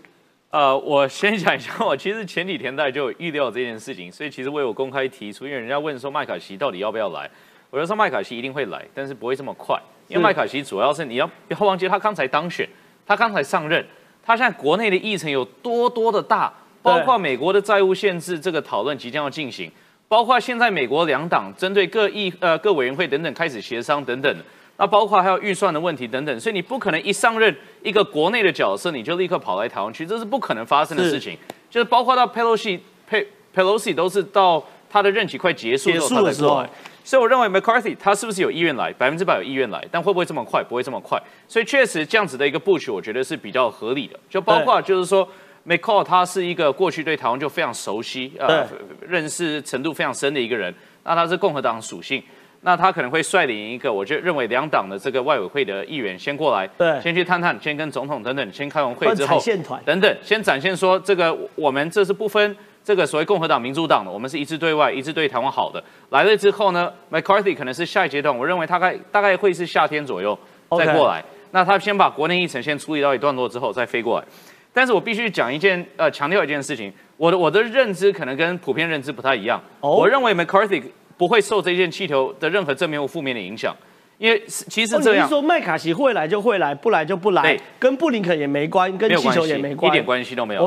Speaker 3: 呃，我先讲一下，我其实前几天大概就有预料这件事情，所以其实我有公开提出，因为人家问说麦卡锡到底要不要来，我就说麦卡锡一定会来，但是不会这么快，因为麦卡锡主要是你要不要忘记他刚才当选，他刚才上任，他现在国内的议程有多多的大，包括美国的债务限制这个讨论即将要进行，包括现在美国两党针对各议呃各委员会等等开始协商等等。那包括还有预算的问题等等，所以你不可能一上任一个国内的角色，你就立刻跑来台湾去，这是不可能发生的事情。就是包括到 Pelosi、佩 Pelosi 都是到他的任期快结束
Speaker 1: 结束的时候，
Speaker 3: 所以我认为 McCarthy 他是不是有意愿来，百分之百有意愿来，但会不会这么快？不会这么快。所以确实这样子的一个布局，我觉得是比较合理的。就包括就是说，McCall 他是一个过去对台湾就非常熟悉，呃，认识程度非常深的一个人。那他是共和党属性。那他可能会率领一个，我就认为两党的这个外委会的议员先过来，
Speaker 1: 对，
Speaker 3: 先去探探，先跟总统等等，先开完会之后，
Speaker 1: 团
Speaker 3: 等等，先展现说这个我们这是不分这个所谓共和党、民主党的，我们是一致对外、一致对台湾好的。来了之后呢，McCarthy 可能是下一阶段，我认为大概大概会是夏天左右再过来。那他先把国内议程先处理到一段落之后再飞过来。但是我必须讲一件呃，强调一件事情，我的我的认知可能跟普遍认知不太一样。我认为 McCarthy。不会受这件气球的任何正面或负面的影响，因为其实这样
Speaker 1: 说，麦卡锡会来就会来，不来就不来，跟布林肯也没关，跟气球也没关，
Speaker 3: 一点关系都没有。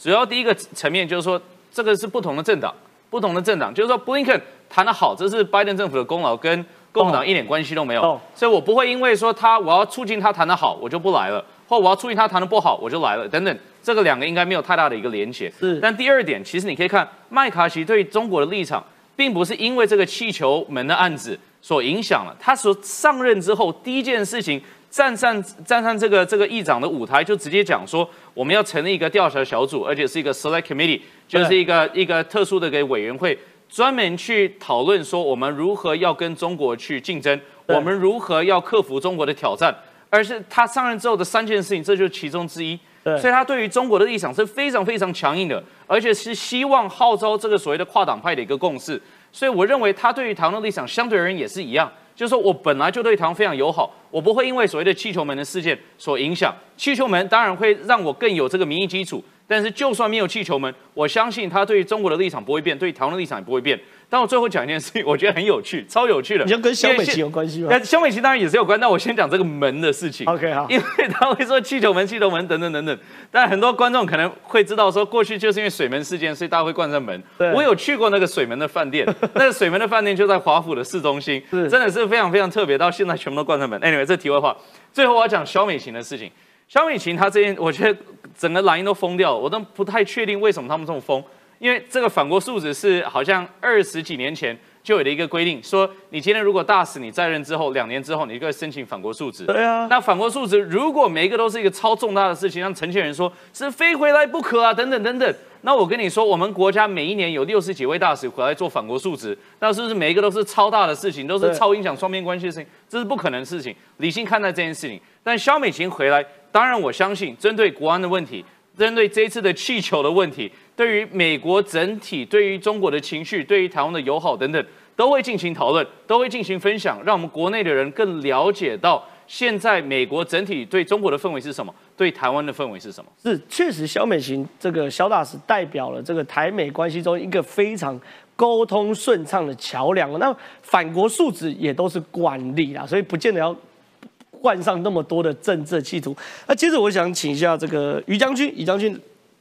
Speaker 3: 主要第一个层面就是说，这个是不同的政党，不同的政党，就是说布林肯谈得好，这是拜登政府的功劳，跟共和党一点关系都没有。所以我不会因为说他我要促进他谈得好，我就不来了，或我要促进他谈得不好，我就来了，等等，这个两个应该没有太大的一个连结。
Speaker 1: 是，
Speaker 3: 但第二点，其实你可以看麦卡锡对中国的立场。并不是因为这个气球门的案子所影响了，他所上任之后第一件事情，站上站上这个这个议长的舞台，就直接讲说，我们要成立一个调查小组，而且是一个 select committee，就是一个一个特殊的给委员会，专门去讨论说，我们如何要跟中国去竞争，我们如何要克服中国的挑战，而是他上任之后的三件事情，这就是其中之一。所以他对于中国的立场是非常非常强硬的，而且是希望号召这个所谓的跨党派的一个共识。所以我认为他对于台湾的立场相对而言也是一样，就是说我本来就对台湾非常友好，我不会因为所谓的气球门的事件所影响。气球门当然会让我更有这个民意基础，但是就算没有气球门，我相信他对于中国的立场不会变，对台湾的立场也不会变。但我最后讲一件事情，我觉得很有趣，超有趣的。
Speaker 1: 你要跟小美琴有关系吗？
Speaker 3: 那小美琴当然也是有关。那我先讲这个门的事情。
Speaker 1: OK 好。
Speaker 3: 因为他会说气球门、气球门等等等等。但很多观众可能会知道，说过去就是因为水门事件，所以大家会关上门。我有去过那个水门的饭店，那个水门的饭店就在华府的市中心，真的是非常非常特别。到现在全部都关上门。Anyway，这题外话。最后我要讲小美琴的事情。小美琴她这件，我觉得整个蓝营都疯掉了，我都不太确定为什么他们这么疯。因为这个反国数值是好像二十几年前。就有的一个规定，说你今天如果大使你在任之后两年之后，你就可以申请反国述职。
Speaker 1: 对啊，
Speaker 3: 那反国述职如果每一个都是一个超重大的事情，让陈建仁说是非回来不可啊，等等等等。那我跟你说，我们国家每一年有六十几位大使回来做反国述职，那是不是每一个都是超大的事情，都是超影响双边关系的事情？这是不可能的事情。理性看待这件事情。但肖美琴回来，当然我相信，针对国安的问题，针对这一次的气球的问题，对于美国整体，对于中国的情绪，对于台湾的友好等等。都会进行讨论，都会进行分享，让我们国内的人更了解到现在美国整体对中国的氛围是什么，对台湾的氛围是什么。
Speaker 1: 是，确实，肖美琴这个肖大使代表了这个台美关系中一个非常沟通顺畅的桥梁。那反国素质也都是惯例啦，所以不见得要冠上那么多的政治企图。那接着我想请一下这个于将军，于将军。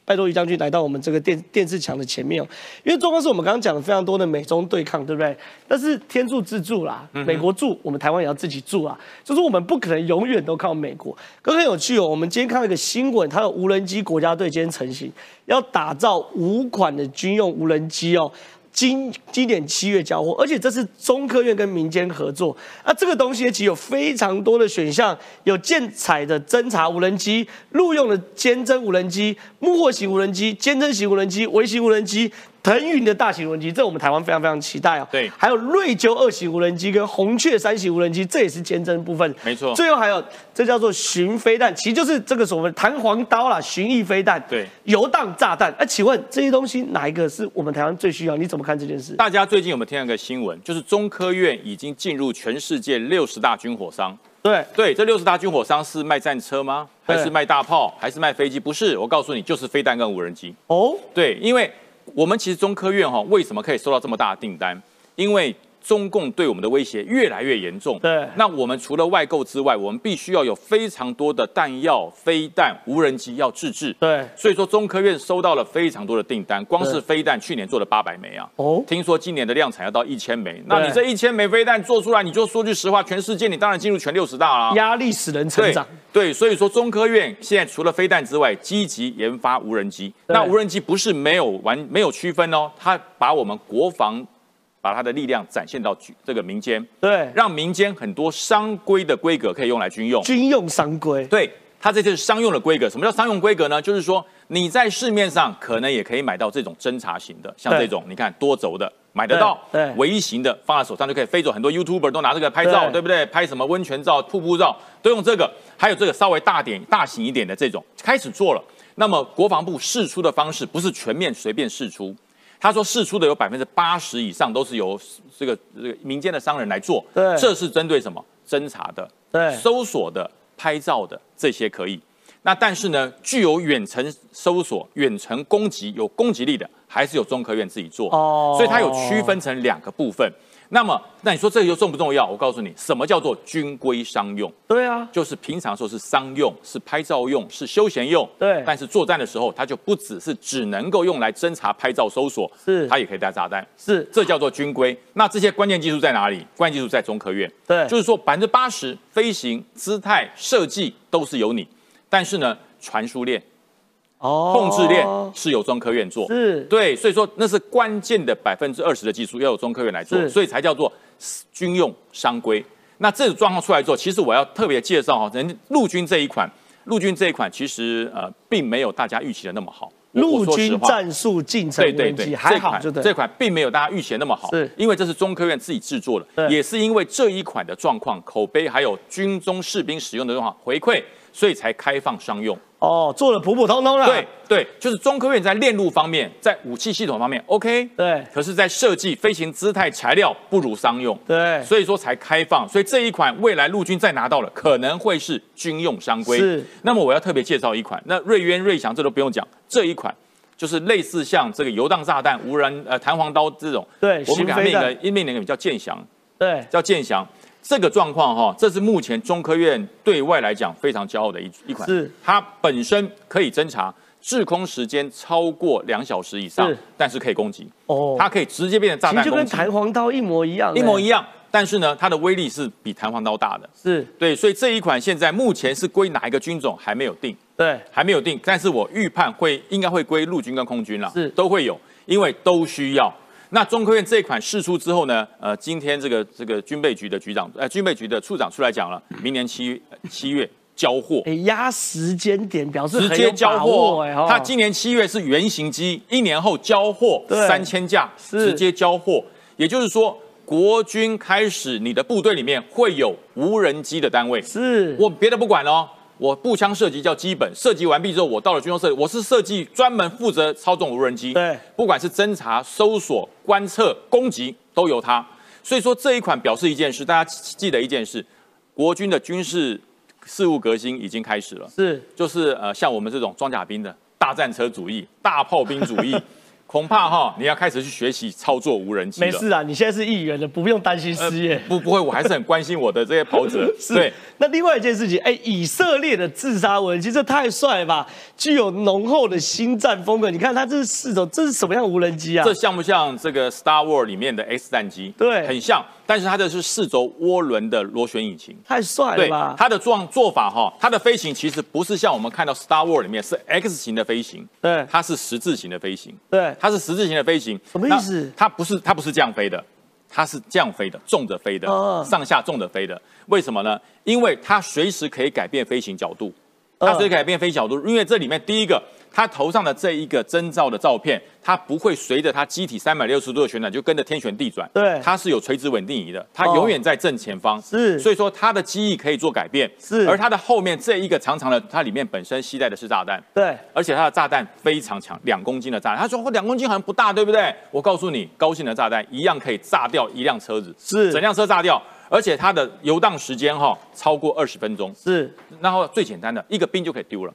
Speaker 1: 拜托于将军来到我们这个电电视墙的前面哦，因为状况是我们刚刚讲了非常多的美中对抗，对不对？但是天助自助啦，美国助，我们台湾也要自己助啊，就是我们不可能永远都靠美国。可很有趣哦，我们今天看到一个新闻，它的无人机国家队今天成型，要打造五款的军用无人机哦。今今年七月交货，而且这是中科院跟民间合作。那这个东西其实有非常多的选项，有建材的侦察无人机、陆用的监侦无人机、木货型无人机、监侦型无人机、微型无人机腾云的大型无人机，这我们台湾非常非常期待哦。
Speaker 4: 对
Speaker 1: 还有瑞鸠二型无人机跟红雀三型无人机，这也是坚贞部分。
Speaker 4: 没错
Speaker 1: 最后还有这叫做巡飞弹，其实就是这个所谓弹簧刀啦，巡弋飞弹，
Speaker 4: 对，
Speaker 1: 游荡炸弹。哎、请问这些东西哪一个是我们台湾最需要？你怎么看这件事？
Speaker 4: 大家最近有没有听到一个新闻？就是中科院已经进入全世界六十大军火商。
Speaker 1: 对，
Speaker 4: 对，这六十大军火商是卖战车吗？还是
Speaker 1: 对
Speaker 4: 卖大炮？还是卖飞机？不是，我告诉你，就是飞弹跟无人机。
Speaker 1: 哦，
Speaker 4: 对，因为我们其实中科院哈、为什么可以收到这么大的订单？因为中共对我们的威胁越来越严重。
Speaker 1: 对
Speaker 4: 那我们除了外购之外，我们必须要有非常多的弹药、飞弹、无人机要自制。
Speaker 1: 对
Speaker 4: 所以说中科院收到了非常多的订单，光是飞弹去年做了八百枚啊。
Speaker 1: 哦
Speaker 4: 听说今年的量产要到一千枚。那你这一千枚飞弹做出来，你就说句实话，全世界你当然进入全六十大啦。
Speaker 1: 压力使人成长。
Speaker 4: 对，所以说中科院现在除了飞弹之外，积极研发无人机。那无人机不是没有完没有区分哦，它把我们国防把它的力量展现到举这个民间，
Speaker 1: 对，
Speaker 4: 让民间很多商规的规格可以用来军用。
Speaker 1: 军用商规。
Speaker 4: 对，它这就是商用的规格。什么叫商用规格呢？就是说你在市面上可能也可以买到这种侦察型的，像
Speaker 1: 对
Speaker 4: 这种你看多轴的买得到，
Speaker 1: 对对
Speaker 4: 微型的放在手上就可以飞走。很多 YouTuber 都拿这个拍照，
Speaker 1: 对
Speaker 4: 对不对？拍什么温泉照、瀑布照都用这个。还有这个稍微大点、大型一点的这种开始做了。那么国防部试出的方式不是全面随便试出。他说，试出的有百分之八十以上都是由这个这个民间的商人来做，
Speaker 1: 对
Speaker 4: 这是针对什么侦查的，
Speaker 1: 对
Speaker 4: 搜索的、拍照的这些可以。那但是呢，具有远程搜索、远程攻击有攻击力的，还是有中科院自己做。
Speaker 1: 哦
Speaker 4: 所以它有区分成两个部分。那么，那你说这个又重不重要？我告诉你，什么叫做军规商用？
Speaker 1: 对啊，
Speaker 4: 就是平常时候是商用，是拍照用，是休闲用。
Speaker 1: 对
Speaker 4: 但是作战的时候，它就不只是只能够用来侦查、拍照、搜索，
Speaker 1: 是
Speaker 4: 它也可以带炸弹。
Speaker 1: 是，
Speaker 4: 这叫做军规。那这些关键技术在哪里？关键技术在中科院。
Speaker 1: 对
Speaker 4: 就是说百分之八十飞行、姿态、设计都是由你，但是呢，传输链、
Speaker 1: 哦
Speaker 4: 控制链是由中科院做。
Speaker 1: 是，
Speaker 4: 对，所以说那是关键的百分之二十的技术要由中科院来做，
Speaker 1: 是
Speaker 4: 所以才叫做军用商规。那这种状况出来之后，其实我要特别介绍哈，人陆军这一款，陆军这一款其实呃并没有大家预期的那么好。我
Speaker 1: 陆军战术进程无
Speaker 4: 对对
Speaker 1: 还
Speaker 4: 这款
Speaker 1: 好就对。
Speaker 4: 这款并没有大家预期的那么好，
Speaker 1: 是
Speaker 4: 因为这是中科院自己制作的，也是因为这一款的状况、口碑还有军中士兵使用的状况回馈，所以才开放商用。
Speaker 1: 哦，做的普普通通了。
Speaker 4: 对对，就是中科院在链路方面，在武器系统方面 OK，
Speaker 1: 对
Speaker 4: 可是，在设计、飞行姿态、材料不如商用，
Speaker 1: 对
Speaker 4: 所以说才开放。所以这一款未来陆军再拿到了，可能会是军用商规。
Speaker 1: 是。
Speaker 4: 那么我要特别介绍一款，那瑞渊、瑞翔这都不用讲，这一款就是类似像这个游荡炸弹、无人呃弹簧刀这种，
Speaker 1: 对
Speaker 4: 我们给它命
Speaker 1: 巡飞弹
Speaker 4: 一个命名一个叫剑翔，
Speaker 1: 对
Speaker 4: 叫剑翔。这个状况哈，这是目前中科院对外来讲非常骄傲的一一款，
Speaker 1: 是。
Speaker 4: 它本身可以侦查，滞空时间超过两小时以上
Speaker 1: 是，
Speaker 4: 但是可以攻击，
Speaker 1: 哦，
Speaker 4: 它可以直接变成炸
Speaker 1: 其实就跟
Speaker 4: 弹
Speaker 1: 簧刀一模一样，样。
Speaker 4: 一模一样。但是呢，它的威力是比弹簧刀大的，
Speaker 1: 是，
Speaker 4: 对，所以这一款现在目前是归哪一个军种还没有定，
Speaker 1: 对，
Speaker 4: 还没有定，但是我预判会应该会归陆军跟空军啦，
Speaker 1: 是。
Speaker 4: 都会有，因为都需要。那中科院这一款试出之后呢，呃，今天这个这个军备局的局长，呃，军备局的处长出来讲了，明年七月七月交货，
Speaker 1: 哎，压时间点表示
Speaker 4: 直接交货。他今年七月是原型机，一年后交货三千架，直接交货。也就是说，国军开始你的部队里面会有无人机的单位，
Speaker 1: 是，
Speaker 4: 我别的不管哦，我步枪射击叫基本，射击完毕之后，我到了军用设计，我是设计专门负责操纵无人机，
Speaker 1: 对
Speaker 4: 不管是侦查、搜索、观测、攻击，都由它。所以说这一款表示一件事，大家记得一件事，国军的军事事务革新已经开始了。
Speaker 1: 是
Speaker 4: 就是呃，像我们这种装甲兵的大战车主义、大炮兵主义，恐怕哈你要开始去学习操作无人机了。
Speaker 1: 没事啊，你现在是议员了，不用担心失业。
Speaker 4: 不不会，我还是很关心我的这些跑者。
Speaker 1: 是
Speaker 4: 对，
Speaker 1: 那另外一件事情，哎，以色列的自杀无人机，这太帅了吧！具有浓厚的星战风格。你看它这是四种，这是什么样的无人机啊？
Speaker 4: 这像不像这个 Star War 里面的 X 战机？
Speaker 1: 对
Speaker 4: 很像，但是它的是四轴涡轮的螺旋引擎。
Speaker 1: 太帅了
Speaker 4: 对
Speaker 1: 吧！
Speaker 4: 它的做做法哈，它的飞行其实不是像我们看到 Star War 里面是 X 型的飞行，
Speaker 1: 对
Speaker 4: 它是十字形的飞行，
Speaker 1: 对
Speaker 4: 它是十字形的飞行。
Speaker 1: 什么意思
Speaker 4: 它不是它不是这样飞的，它是这样飞的，纵着飞的，
Speaker 1: 哦
Speaker 4: 上下纵着飞的。为什么呢？因为它随时可以改变飞行角度。它随时改变飞行角度，因为这里面第一个。它头上的这一个征兆的照片，它不会随着它机体三百六十度的旋转就跟着天旋地转，
Speaker 1: 对。
Speaker 4: 它是有垂直稳定仪的，它
Speaker 1: 哦。
Speaker 4: 永远在正前方，
Speaker 1: 是。
Speaker 4: 所以说它的机翼可以做改变，
Speaker 1: 是。
Speaker 4: 而它的后面这一个长长的，它里面本身携带的是炸弹，
Speaker 1: 对，
Speaker 4: 而且它的炸弹非常强，两公斤的炸弹。他说哦两公斤好像不大，对不对？我告诉你，高性能炸弹一样可以炸掉一辆车子，
Speaker 1: 是。
Speaker 4: 整辆车炸掉，而且它的游荡时间哈、超过二十分钟。
Speaker 1: 是，
Speaker 4: 然后最简单的一个兵就可以丢了，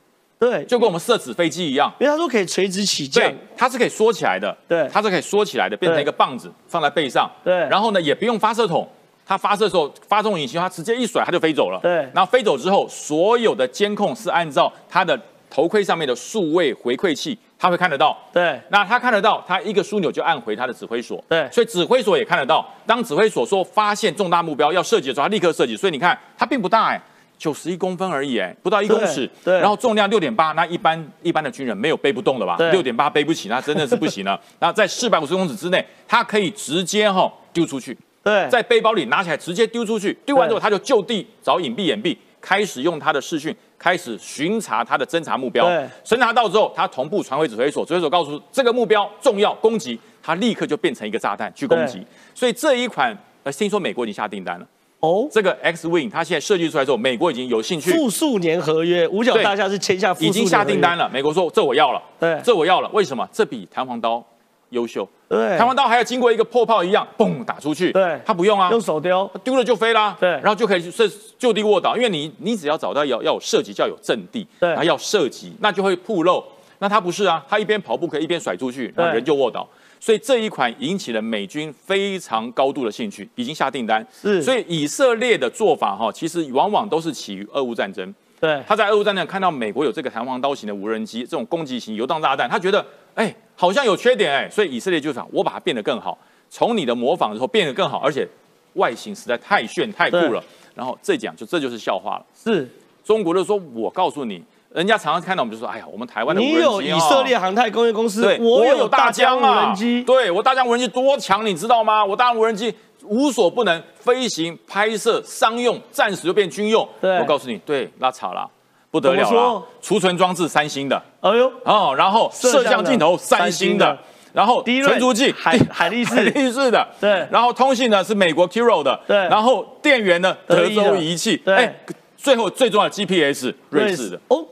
Speaker 1: 对，
Speaker 4: 就跟我们射纸飞机一样。
Speaker 1: 因为他说可以垂直起降。
Speaker 4: 对，，它是可以缩起来的，
Speaker 1: 对。
Speaker 4: 它是可以缩起来的，变成一个棒子放在背上，
Speaker 1: 对。
Speaker 4: 然后呢也不用发射筒，它发射的时候发动引擎，它直接一甩它就飞走了，
Speaker 1: 对。
Speaker 4: 然后飞走之后，所有的监控是按照它的头盔上面的数位回馈器，它会看得到，
Speaker 1: 对，
Speaker 4: 那它看得到，它一个枢纽就按回它的指挥所，
Speaker 1: 对。
Speaker 4: 所以指挥所也看得到。当指挥所说发现重大目标要射击的时候，它立刻射击。所以你看，它并不大哎、九十一公分而已哎、不到一公尺，然后重量六点八，那一般一般的军人没有背不动的吧
Speaker 1: 对？
Speaker 4: 六点八背不起，那真的是不行了。那在四百五十公尺之内，他可以直接哈、丢出去，
Speaker 1: 对，
Speaker 4: 在背包里拿起来直接丢出去，丢完之后他就就地找隐蔽掩蔽，开始用他的视讯开始巡查他的侦查目标
Speaker 1: 对。
Speaker 4: 侦查到之后，他同步传回指挥所，指挥所告诉这个目标重要攻击，他立刻就变成一个炸弹去攻击
Speaker 1: 对。
Speaker 4: 所以这一款呃，听说美国已经下订单了。
Speaker 1: 哦，
Speaker 4: 这个 X Wing 它现在设计出来之后，美国已经有兴趣，
Speaker 1: 复数年合约，五角大厦是签下
Speaker 4: 已经下订单
Speaker 1: 了，
Speaker 4: 美国说这我要了，
Speaker 1: 对
Speaker 4: 这我要了。为什么？这比弹簧刀优秀。
Speaker 1: 对，
Speaker 4: 弹簧刀还要经过一个破炮一样，嘣打出去。
Speaker 1: 对
Speaker 4: 它不用啊，
Speaker 1: 用手丢，
Speaker 8: 丢
Speaker 4: 丢了就飞啦，
Speaker 1: 对
Speaker 4: 然后就可以射就地卧倒，因为你你只要找到要要有射击，就要有阵地，
Speaker 1: 对
Speaker 4: 然后要射击，那就会暴露。那他不是啊，他一边跑步可以一边甩出去，然后人就卧倒。所以这一款引起了美军非常高度的兴趣，已经下订单。
Speaker 1: 是
Speaker 4: 所以以色列的做法哈，其实往往都是起于俄乌战争。
Speaker 1: 对，
Speaker 4: 他在俄乌战争看到美国有这个弹簧刀型的无人机，这种攻击型游荡炸弹，他觉得哎好像有缺点哎，所以以色列就想我把它变得更好，从你的模仿之后变得更好，而且外形实在太炫太酷了。然后这讲就这就是笑话了。
Speaker 1: 是
Speaker 4: 中国就说，我告诉你，人家常常看到我们就说，哎呀，我们台湾的无人机
Speaker 1: 你有以色列
Speaker 4: 哦
Speaker 1: 航太工业公司，
Speaker 4: 对，
Speaker 1: 我有大
Speaker 4: 疆
Speaker 1: 疆无人机，
Speaker 4: 对我大疆无人机多强，你知道吗？我大疆无人机无所不能，飞行、拍摄、商用，暂时就变军用。
Speaker 1: 对。
Speaker 4: 我告诉你，对，拉草了，不得了了。储存装置三星的。
Speaker 1: 哎呦，
Speaker 4: 哦，然后
Speaker 1: 摄像
Speaker 4: 镜头
Speaker 1: 三
Speaker 4: 三星的。然后存储器
Speaker 1: 海海力士。
Speaker 4: 海力士的，
Speaker 1: 对。
Speaker 4: 然后通信呢是美国 Kiro 的，
Speaker 1: 对。
Speaker 4: 然后电源呢德州仪器，
Speaker 1: 对。
Speaker 4: 哎，最后最重要的 GPS 瑞士的，
Speaker 1: 哦，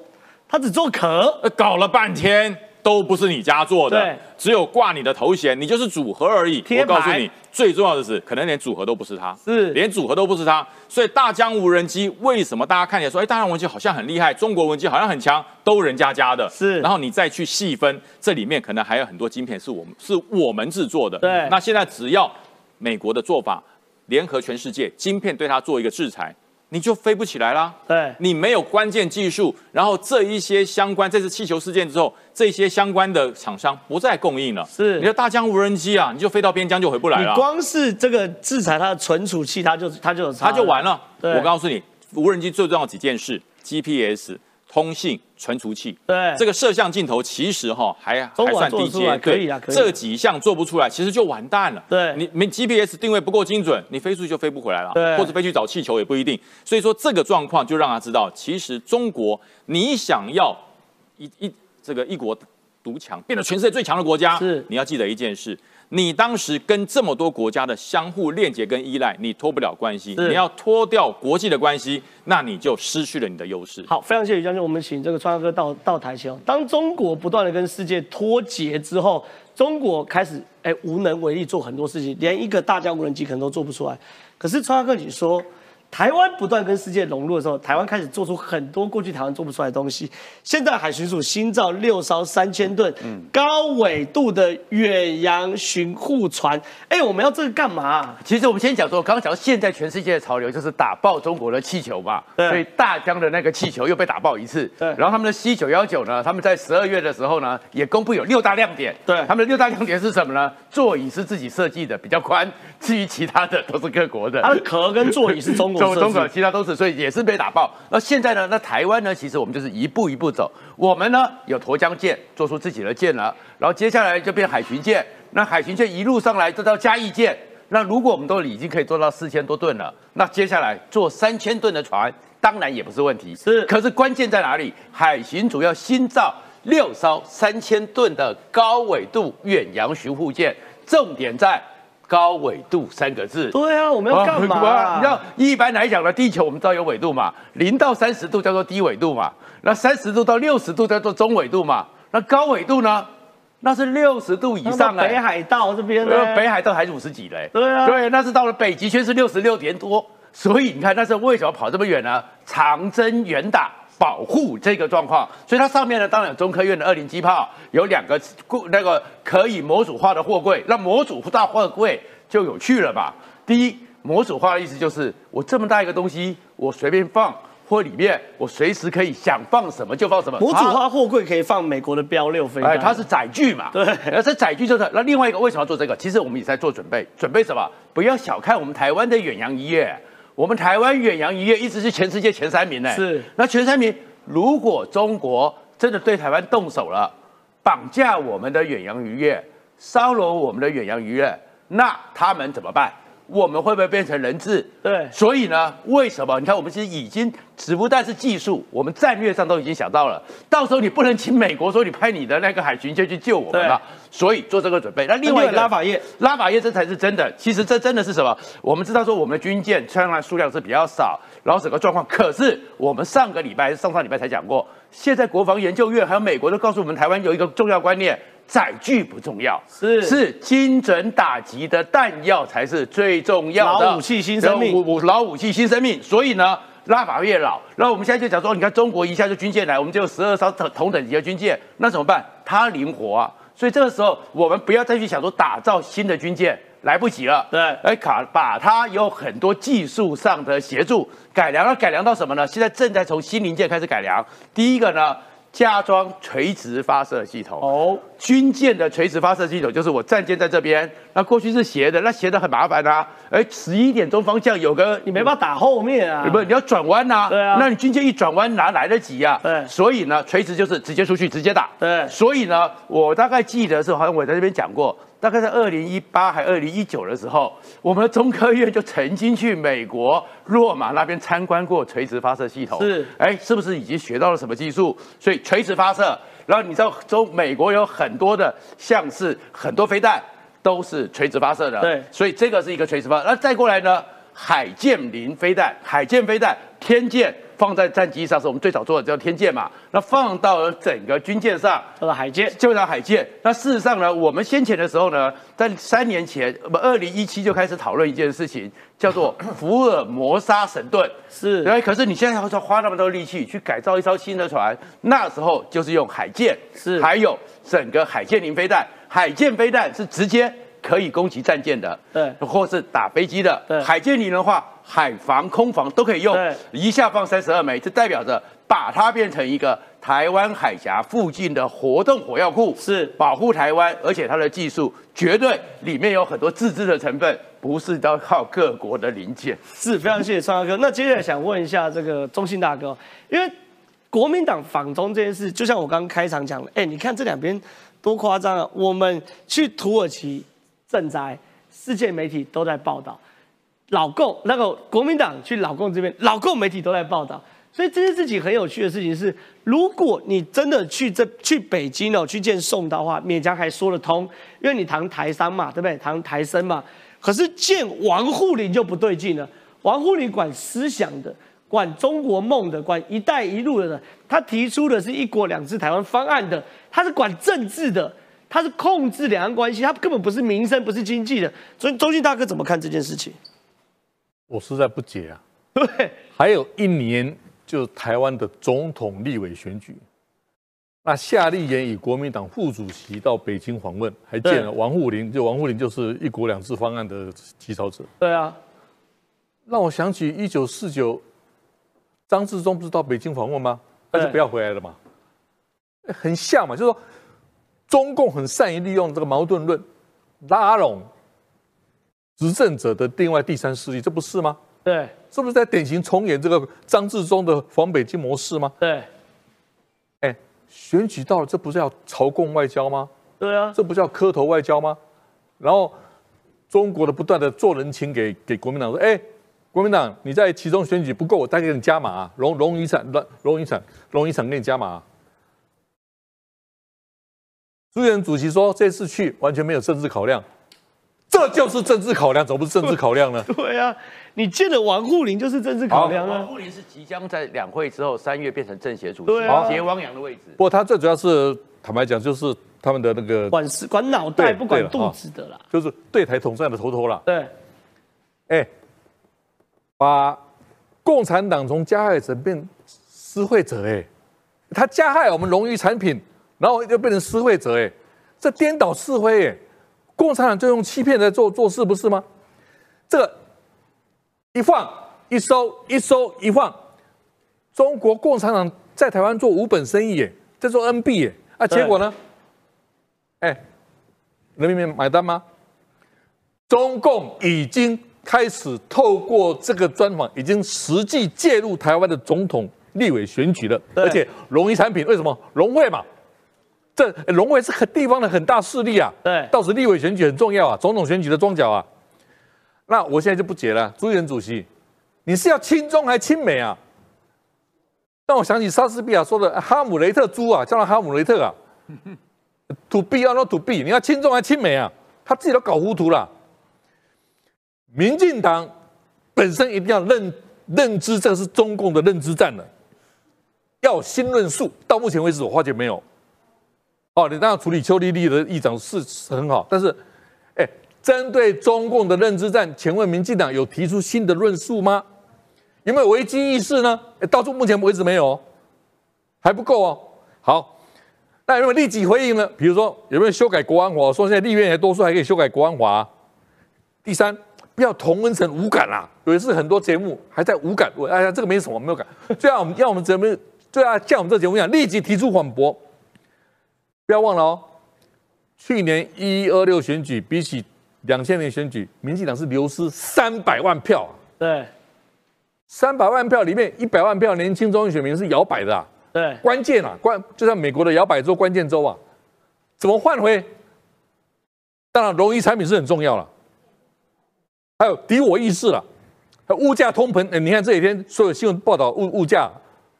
Speaker 1: 他只做壳，
Speaker 4: 呃，搞了半天都不是你家做的，只有挂你的头衔，你就是组合而已。我告诉你，最重要的是，可能连组合都不是他，
Speaker 1: 是
Speaker 4: 连组合都不是他。所以大疆无人机为什么大家看起来说，哎，大疆无人机好像很厉害，中国无人机好像很强，都人家家的。
Speaker 1: 是
Speaker 4: 然后你再去细分，这里面可能还有很多晶片是我们是我们制作的。
Speaker 1: 对
Speaker 4: 那现在只要美国的做法，联合全世界，晶片对它做一个制裁，你就飞不起来啦。
Speaker 1: 对，
Speaker 4: 你没有关键技术，然后这一些相关这次气球事件之后，这些相关的厂商不再供应了。
Speaker 1: 是
Speaker 4: 你的大疆无人机啊，你就飞到边疆就回不来了，
Speaker 1: 你光是这个制裁它的存储器，它就它就，
Speaker 4: 它就完了。我告诉你，无人机最重要的几件事：GPS、通信、存储器。
Speaker 1: 对
Speaker 4: 这个摄像镜头其实哈还还算低阶，
Speaker 1: 可以啊
Speaker 4: 这几项做不出来，其实就完蛋了。
Speaker 1: 对
Speaker 4: 你没 GPS 定位不够精准，你飞出去就飞不回来了，
Speaker 1: 对
Speaker 4: 或者飞去找气球也不一定。所以说这个状况就让他知道，其实中国你想要一一这个一国独强，变得全世界最强的国家，
Speaker 1: 是
Speaker 4: 你要记得一件事。你当时跟这么多国家的相互链接跟依赖，你脱不了关系。你要脱掉国际的关系，那你就失去了你的优势。
Speaker 1: 好，非常谢谢于将军，我们请这个川哥到到台前哦。当中国不断的跟世界脱节之后，中国开始哎无能为力做很多事情，连一个大疆无人机可能都做不出来。可是川哥你说，台湾不断跟世界融入的时候，台湾开始做出很多过去台湾做不出来的东西。现在海巡署新造六艘三千吨高纬度的远洋巡护船，哎，我们要这个干嘛啊、
Speaker 2: 其实我们先讲说，刚刚讲到现在全世界的潮流就是打爆中国的气球嘛，
Speaker 1: 对
Speaker 2: 所以大疆的那个气球又被打爆一次。
Speaker 1: 对
Speaker 2: 然后他们的 C 九幺九呢，他们在十二月的时候呢，也公布有六大亮点。
Speaker 1: 对
Speaker 2: 他们的六大亮点是什么呢？座椅是自己设计的，比较宽，至于其他的都是各国的。
Speaker 1: 它的壳跟座椅是中国
Speaker 2: 中中国，其他都是，所以也是被打爆。那现在呢？那台湾呢？其实我们就是一步一步走。我们呢有沱江舰，做出自己的舰了，然后接下来就变海巡舰。那海巡舰一路上来，这到嘉义舰。那如果我们都已经可以做到四千多吨了，那接下来做三千吨的船，当然也不是问题。
Speaker 1: 是
Speaker 2: 可是关键在哪里？海巡主要新造六艘三千吨的高纬度远洋巡护舰，重点在高纬度三个字。
Speaker 1: 对啊，我们要干嘛、
Speaker 2: 啊？你知道，一般来讲呢，地球我们知道有纬度嘛，零到三十度叫做低纬度嘛，那三十度到六十度叫做中纬度嘛，那高纬度呢？那是六十度以上
Speaker 1: 北海道这边呢？
Speaker 2: 北海道还是五十几嘞？
Speaker 1: 对啊，
Speaker 2: 对，那是到了北极圈是六十六点多，所以你看那时候为什么跑这么远呢？长征远打。保护这个状况，所以它上面呢，当然有中科院的二零机炮，有两个那个可以模组化的货柜，那模组化货柜就有趣了吧？第一，模组化的意思就是我这么大一个东西，我随便放，或里面我随时可以想放什么就放什么。
Speaker 1: 模组化货柜可以放美国的标六飞弹，
Speaker 2: 哎，它是载具嘛？
Speaker 1: 对，
Speaker 2: 而这载具就是那另外一个为什么要做这个？其实我们也在做准备，准备什么？不要小看我们台湾的远洋渔业，我们台湾远洋渔业一直是全世界前三名呢。
Speaker 1: 是，
Speaker 2: 那前三名。如果中国真的对台湾动手了，绑架我们的远洋渔业，骚扰我们的远洋渔业，那他们怎么办？我们会不会变成人质？
Speaker 1: 对，
Speaker 2: 所以呢，为什么？你看，我们其实已经，只不但是技术，我们战略上都已经想到了。到时候你不能请美国说你派你的那个海巡舰去救我们了，所以做这个准备。那另外一个
Speaker 1: 拉法叶，
Speaker 2: 拉法叶这才是真的。其实这真的是什么？我们知道说我们的军舰虽然数量是比较少，然后整个状况，可是我们上个礼拜、上上礼拜才讲过，现在国防研究院还有美国都告诉我们，台湾有一个重要观念。载具不重要，
Speaker 1: 是
Speaker 2: 是精准打击的弹药才是最重要的。
Speaker 1: 老武器新生命，
Speaker 2: 老武器新生命。所以呢，拉法越老，那我们现在就讲说，你看中国一下就军舰来，我们就有十二艘同同等级的军舰，那怎么办？它灵活啊。所以这个时候，我们不要再去想说打造新的军舰，来不及了。
Speaker 1: 对，
Speaker 2: 哎，卡把它有很多技术上的协助改良，要改良到什么呢？现在正在从新零件开始改良。第一个呢。加装垂直发射系统哦，军舰的垂直发射系统就是我战舰在这边，那过去是斜的，那斜的很麻烦啊。哎，十一点钟方向有个
Speaker 1: 你没办法打后面啊，
Speaker 2: 不，你要转弯呐。
Speaker 1: 对啊，
Speaker 2: 那你军舰一转弯哪来得及啊？
Speaker 1: 对，
Speaker 2: 所以呢，垂直就是直接出去直接打。
Speaker 1: 对，
Speaker 2: 所以呢，我大概记得是好像我在这边讲过。大概在二零一八还二零一九的时候，我们的中科院就曾经去美国洛马那边参观过垂直发射系统。
Speaker 1: 是，
Speaker 2: 哎，是不是已经学到了什么技术？所以垂直发射，然后你知道中美国有很多的像是很多飞弹都是垂直发射的。
Speaker 1: 对，
Speaker 2: 所以这个是一个垂直发。那再过来呢，海剑零飞弹，海剑飞弹，天剑。放在战机上是我们最早做的叫天舰嘛，那放到了整个军舰上
Speaker 1: 叫做海舰，
Speaker 2: 就叫海舰。那事实上呢，我们先前的时候呢，在三年前，不，二零一七就开始讨论一件事情，叫做 福尔摩沙神盾。
Speaker 1: 是，
Speaker 2: 对。可是你现在要说花那么多力气去改造一艘新的船，那时候就是用海舰，
Speaker 1: 是，
Speaker 2: 还有整个海舰零飞弹，海舰飞弹是直接可以攻击战舰的，
Speaker 1: 对，
Speaker 2: 或是打飞机的。
Speaker 1: 对，
Speaker 2: 海舰零的话。海防、空防都可以用，一下放三十二枚，这代表着把它变成一个台湾海峡附近的活动火药库，
Speaker 1: 是
Speaker 2: 保护台湾，而且它的技术绝对里面有很多自制的成分，不是都靠各国的零件。
Speaker 1: 是非常谢谢川哥。那接下来想问一下这个中信大哥，因为国民党访中这件事，就像我刚刚开场讲的，哎，你看这两边多夸张啊！我们去土耳其赈灾，世界媒体都在报道。老共那个国民党去老共这边，老共媒体都在报道，所以这件事情很有趣的事情是，如果你真的去这去北京哦，去见宋的话，勉强还说得通，因为你谈台商嘛，对不对？谈台生嘛。可是见王沪宁就不对劲了，王沪宁管思想的，管中国梦的，管一带一路的，他提出的是一国两制台湾方案的，他是管政治的，他是控制两岸关系，他根本不是民生，不是经济的。所以周信大哥怎么看这件事情？
Speaker 7: 我实在不解啊！
Speaker 1: 对，
Speaker 7: 还有一年就是台湾的总统、立委选举，那夏立言以国民党副主席到北京访问，还见了王沪宁，就王沪宁就是一国两制方案的起草者。
Speaker 1: 对啊，
Speaker 7: 让我想起一九四九，张治中不是到北京访问吗？但是不要回来了嘛，很像嘛，就是说中共很善于利用这个矛盾论拉拢。执政者的另外第三势力，这不是吗？
Speaker 1: 对，
Speaker 7: 是不是在典型重演这个张治中的防北京模式吗？
Speaker 1: 对，
Speaker 7: 哎，选举到了，这不是要朝贡外交吗？
Speaker 1: 对啊，
Speaker 7: 这不叫磕头外交吗？然后中国的不断的做人情给给国民党说，哎，国民党你在其中选举不够，我再给你加码、啊，荣荣遗产、荣荣遗产、荣遗产给你加码啊、朱元主席说这次去完全没有政治考量，这就是政治考量，怎么不是政治考量呢？
Speaker 1: 对啊，你见了王沪宁就是政治考量啊。
Speaker 2: 王沪宁是即将在两会之后三月变成政协主席
Speaker 1: 对啊，
Speaker 2: 接汪洋的位置。
Speaker 7: 不过他最主要是坦白讲，就是他们的那个
Speaker 1: 管事管脑袋，不管肚子的啦。
Speaker 7: 就是对台统战的头头啦。
Speaker 1: 对，
Speaker 7: 哎，把共产党从加害者变施惠者，哎，他加害我们荣誉产品，然后又变成施惠者，哎，这颠倒是非，哎，共产党就用欺骗在做做事，不是吗？这个一放一收，一收一放，中国共产党在台湾做无本生意，耶，在做 NB，哎，啊，结果呢？哎，人民币买单吗？中共已经开始透过这个专访，已经实际介入台湾的总统、立委选举了。而且荣誉产品为什么荣会嘛？这呃荣会是很地方的很大势力啊。
Speaker 1: 对
Speaker 7: 到时立委选举很重要啊，总统选举的庄脚啊。那我现在就不解了，朱元主席，你是要亲中还亲美啊？让我想起莎士比亚说的哈姆雷特猪啊，叫他哈姆雷特啊。to be or not to be，你要亲中还亲美啊？他自己都搞糊涂了。民进党本身一定要认认知这个是中共的认知战了，要新论述。到目前为止，我发觉没有。哦，你当然处理邱丽丽的议长是很好，但是，哎，针对中共的认知战，请问民进党有提出新的论述吗？有没有危机意识呢？哎，到目前为止没有，还不够哦。好，那有没有立即回应呢？比如说有没有修改国安法？说现在立院也多数还可以修改国安法、第三，不要同温层无感啦、有一次很多节目还在无感，我哎呀这个没什么没有感，最要我们要我们节目，最要像我们这节目一样，立即提出反驳。不要忘了哦，去年一一二六选举比起两千年选举，民进党是流失三百万票、啊，
Speaker 1: 对
Speaker 7: 三百万票里面一百万票年轻中选民是摇摆的、啊。
Speaker 1: 对，
Speaker 7: 关键啊，关就像美国的摇摆州关键州啊，怎么换回？当然，荣誉产品是很重要了，还有敌我意识了，还有物价通膨。哎，你看这几天所有新闻报道物物价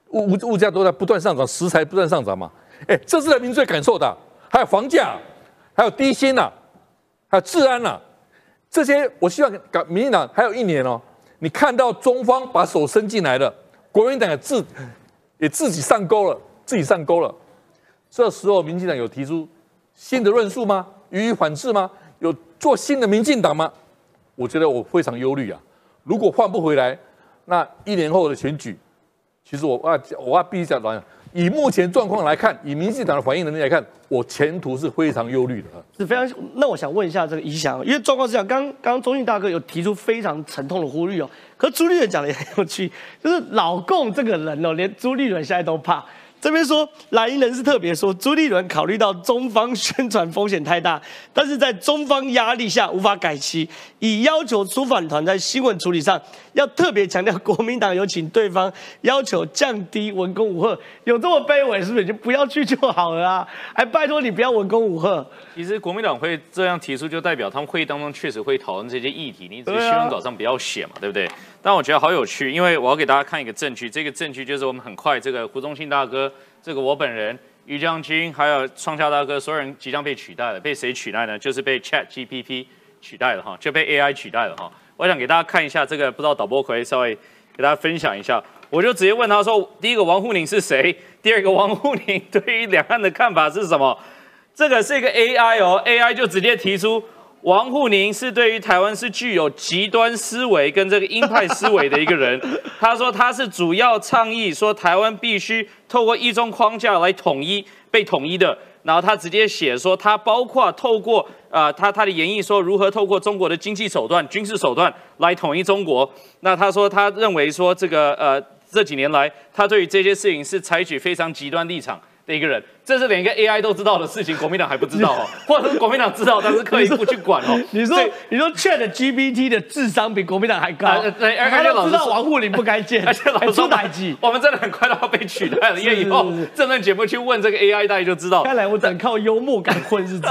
Speaker 7: 物物物价都在不断上涨，食材不断上涨嘛。哎，这是人民最感受的，还有房价，还有低薪呐、还有治安呐、这些我希望港民进党还有一年哦，你看到中方把手伸进来了，国民党也自也自己上钩了，自己上钩了。这时候，民进党有提出新的论述吗？予以反制吗？有做新的民进党吗？我觉得我非常忧虑啊。如果换不回来，那一年后的选举，其实我啊，我啊必须讲，以目前状况来看，以民进党的反应能力来看，我前途是非常忧虑的啊。
Speaker 1: 是非常。那我想问一下这个宜祥，因为状况是这样，刚刚中信大哥有提出非常沉痛的呼吁哦，可朱立伦讲的也很有趣，就是老共这个人哦，连朱立伦现在都怕。这边说，蓝营人士特别说，朱立伦考虑到中方宣传风险太大，但是在中方压力下无法改期，以要求出访团在新闻处理上要特别强调，国民党有请对方要求降低文攻武吓，有这么卑微是不是？就不要去就好了啊！还拜托你不要文攻武吓。
Speaker 3: 其实国民党会这样提出，就代表他们会议当中确实会讨论这些议题，你只是
Speaker 1: 对啊
Speaker 3: 新闻稿上不要写嘛，对不对？但我觉得好有趣，因为我要给大家看一个证据，这个证据就是我们很快这个胡宗信大哥，这个我本人。于将军还有创下大哥，所有人即将被取代了，被谁取代呢？就是被 Chat GPT 取代了哈，就被 AI 取代了哈。我想给大家看一下这个，不知道导播可以稍微给大家分享一下。我就直接问他说：第一个王沪宁是谁？第二个王沪宁对于两岸的看法是什么？这个是一个 AI 哦，AI 就直接提出王沪宁是对于台湾是具有极端思维跟这个鹰派思维的一个人。他说他是主要倡议说台湾必须透过一中框架来统一被统一的。然后他直接写说，他包括透过啊、他他的演绎说如何透过中国的经济手段、军事手段来统一中国。那他说他认为说这个呃这几年来，他对于这些事情是采取非常极端立场的一个人。这是连一个 AI 都知道的事情，国民党还不知道哦，或者是国民党知道，但是刻意不去管哦。
Speaker 1: 你说你说 Chat GPT 的智商比国民党还高，
Speaker 3: 啊对而且老
Speaker 1: 知道王沪宁不该见，
Speaker 3: 而且老说。我们真的很快都要被取代了，因为以后政论节目去问这个 AI，大家就知道。
Speaker 1: 看来我只能靠幽默感混日子。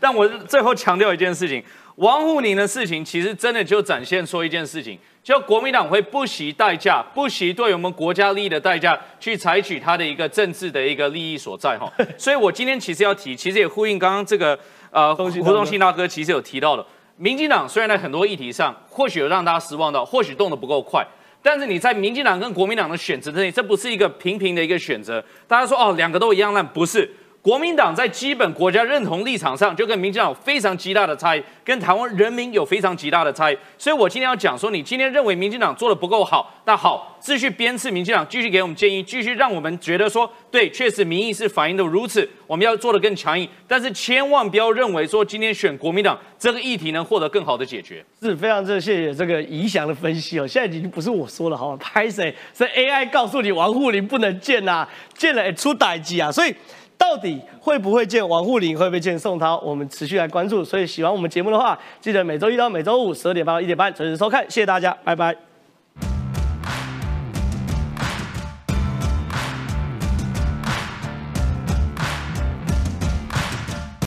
Speaker 3: 但我最后强调一件事情，王沪宁的事情，其实真的就展现说一件事情，就国民党会不惜代价，不惜对我们国家利益的代价，去采取他的一个政治的一个利益所在哈。所以我今天其实要提，其实也呼应刚刚这个呃胡
Speaker 1: 信大哥
Speaker 3: 忠信大哥其实有提到的，民进党虽然在很多议题上或许有让大家失望到，或许动得不够快。但是你在民进党跟国民党的选择之内，这不是一个平平的一个选择。大家说哦，两个都一样烂，不是。国民党在基本国家认同立场上，就跟民进党有非常极大的差异，跟台湾人民有非常极大的差异。所以我今天要讲说，你今天认为民进党做的不够好，那好，继续鞭笞民进党，继续给我们建议，继续让我们觉得说，对，确实民意是反映的如此，我们要做的更强硬。但是千万不要认为说，今天选国民党这个议题能获得更好的解决。
Speaker 1: 是非常这谢谢这个宜祥的分析哦，现在已经不是我说了，好吗？拍谁？是 AI 告诉你王沪宁不能见呐、见了出歹机啊，所以。到底会不会见王沪宁，会不会见宋涛？我们持续来关注。所以喜欢我们节目的话，记得每周一到每周五十二点半到一点半准时收看。谢谢大家，拜拜。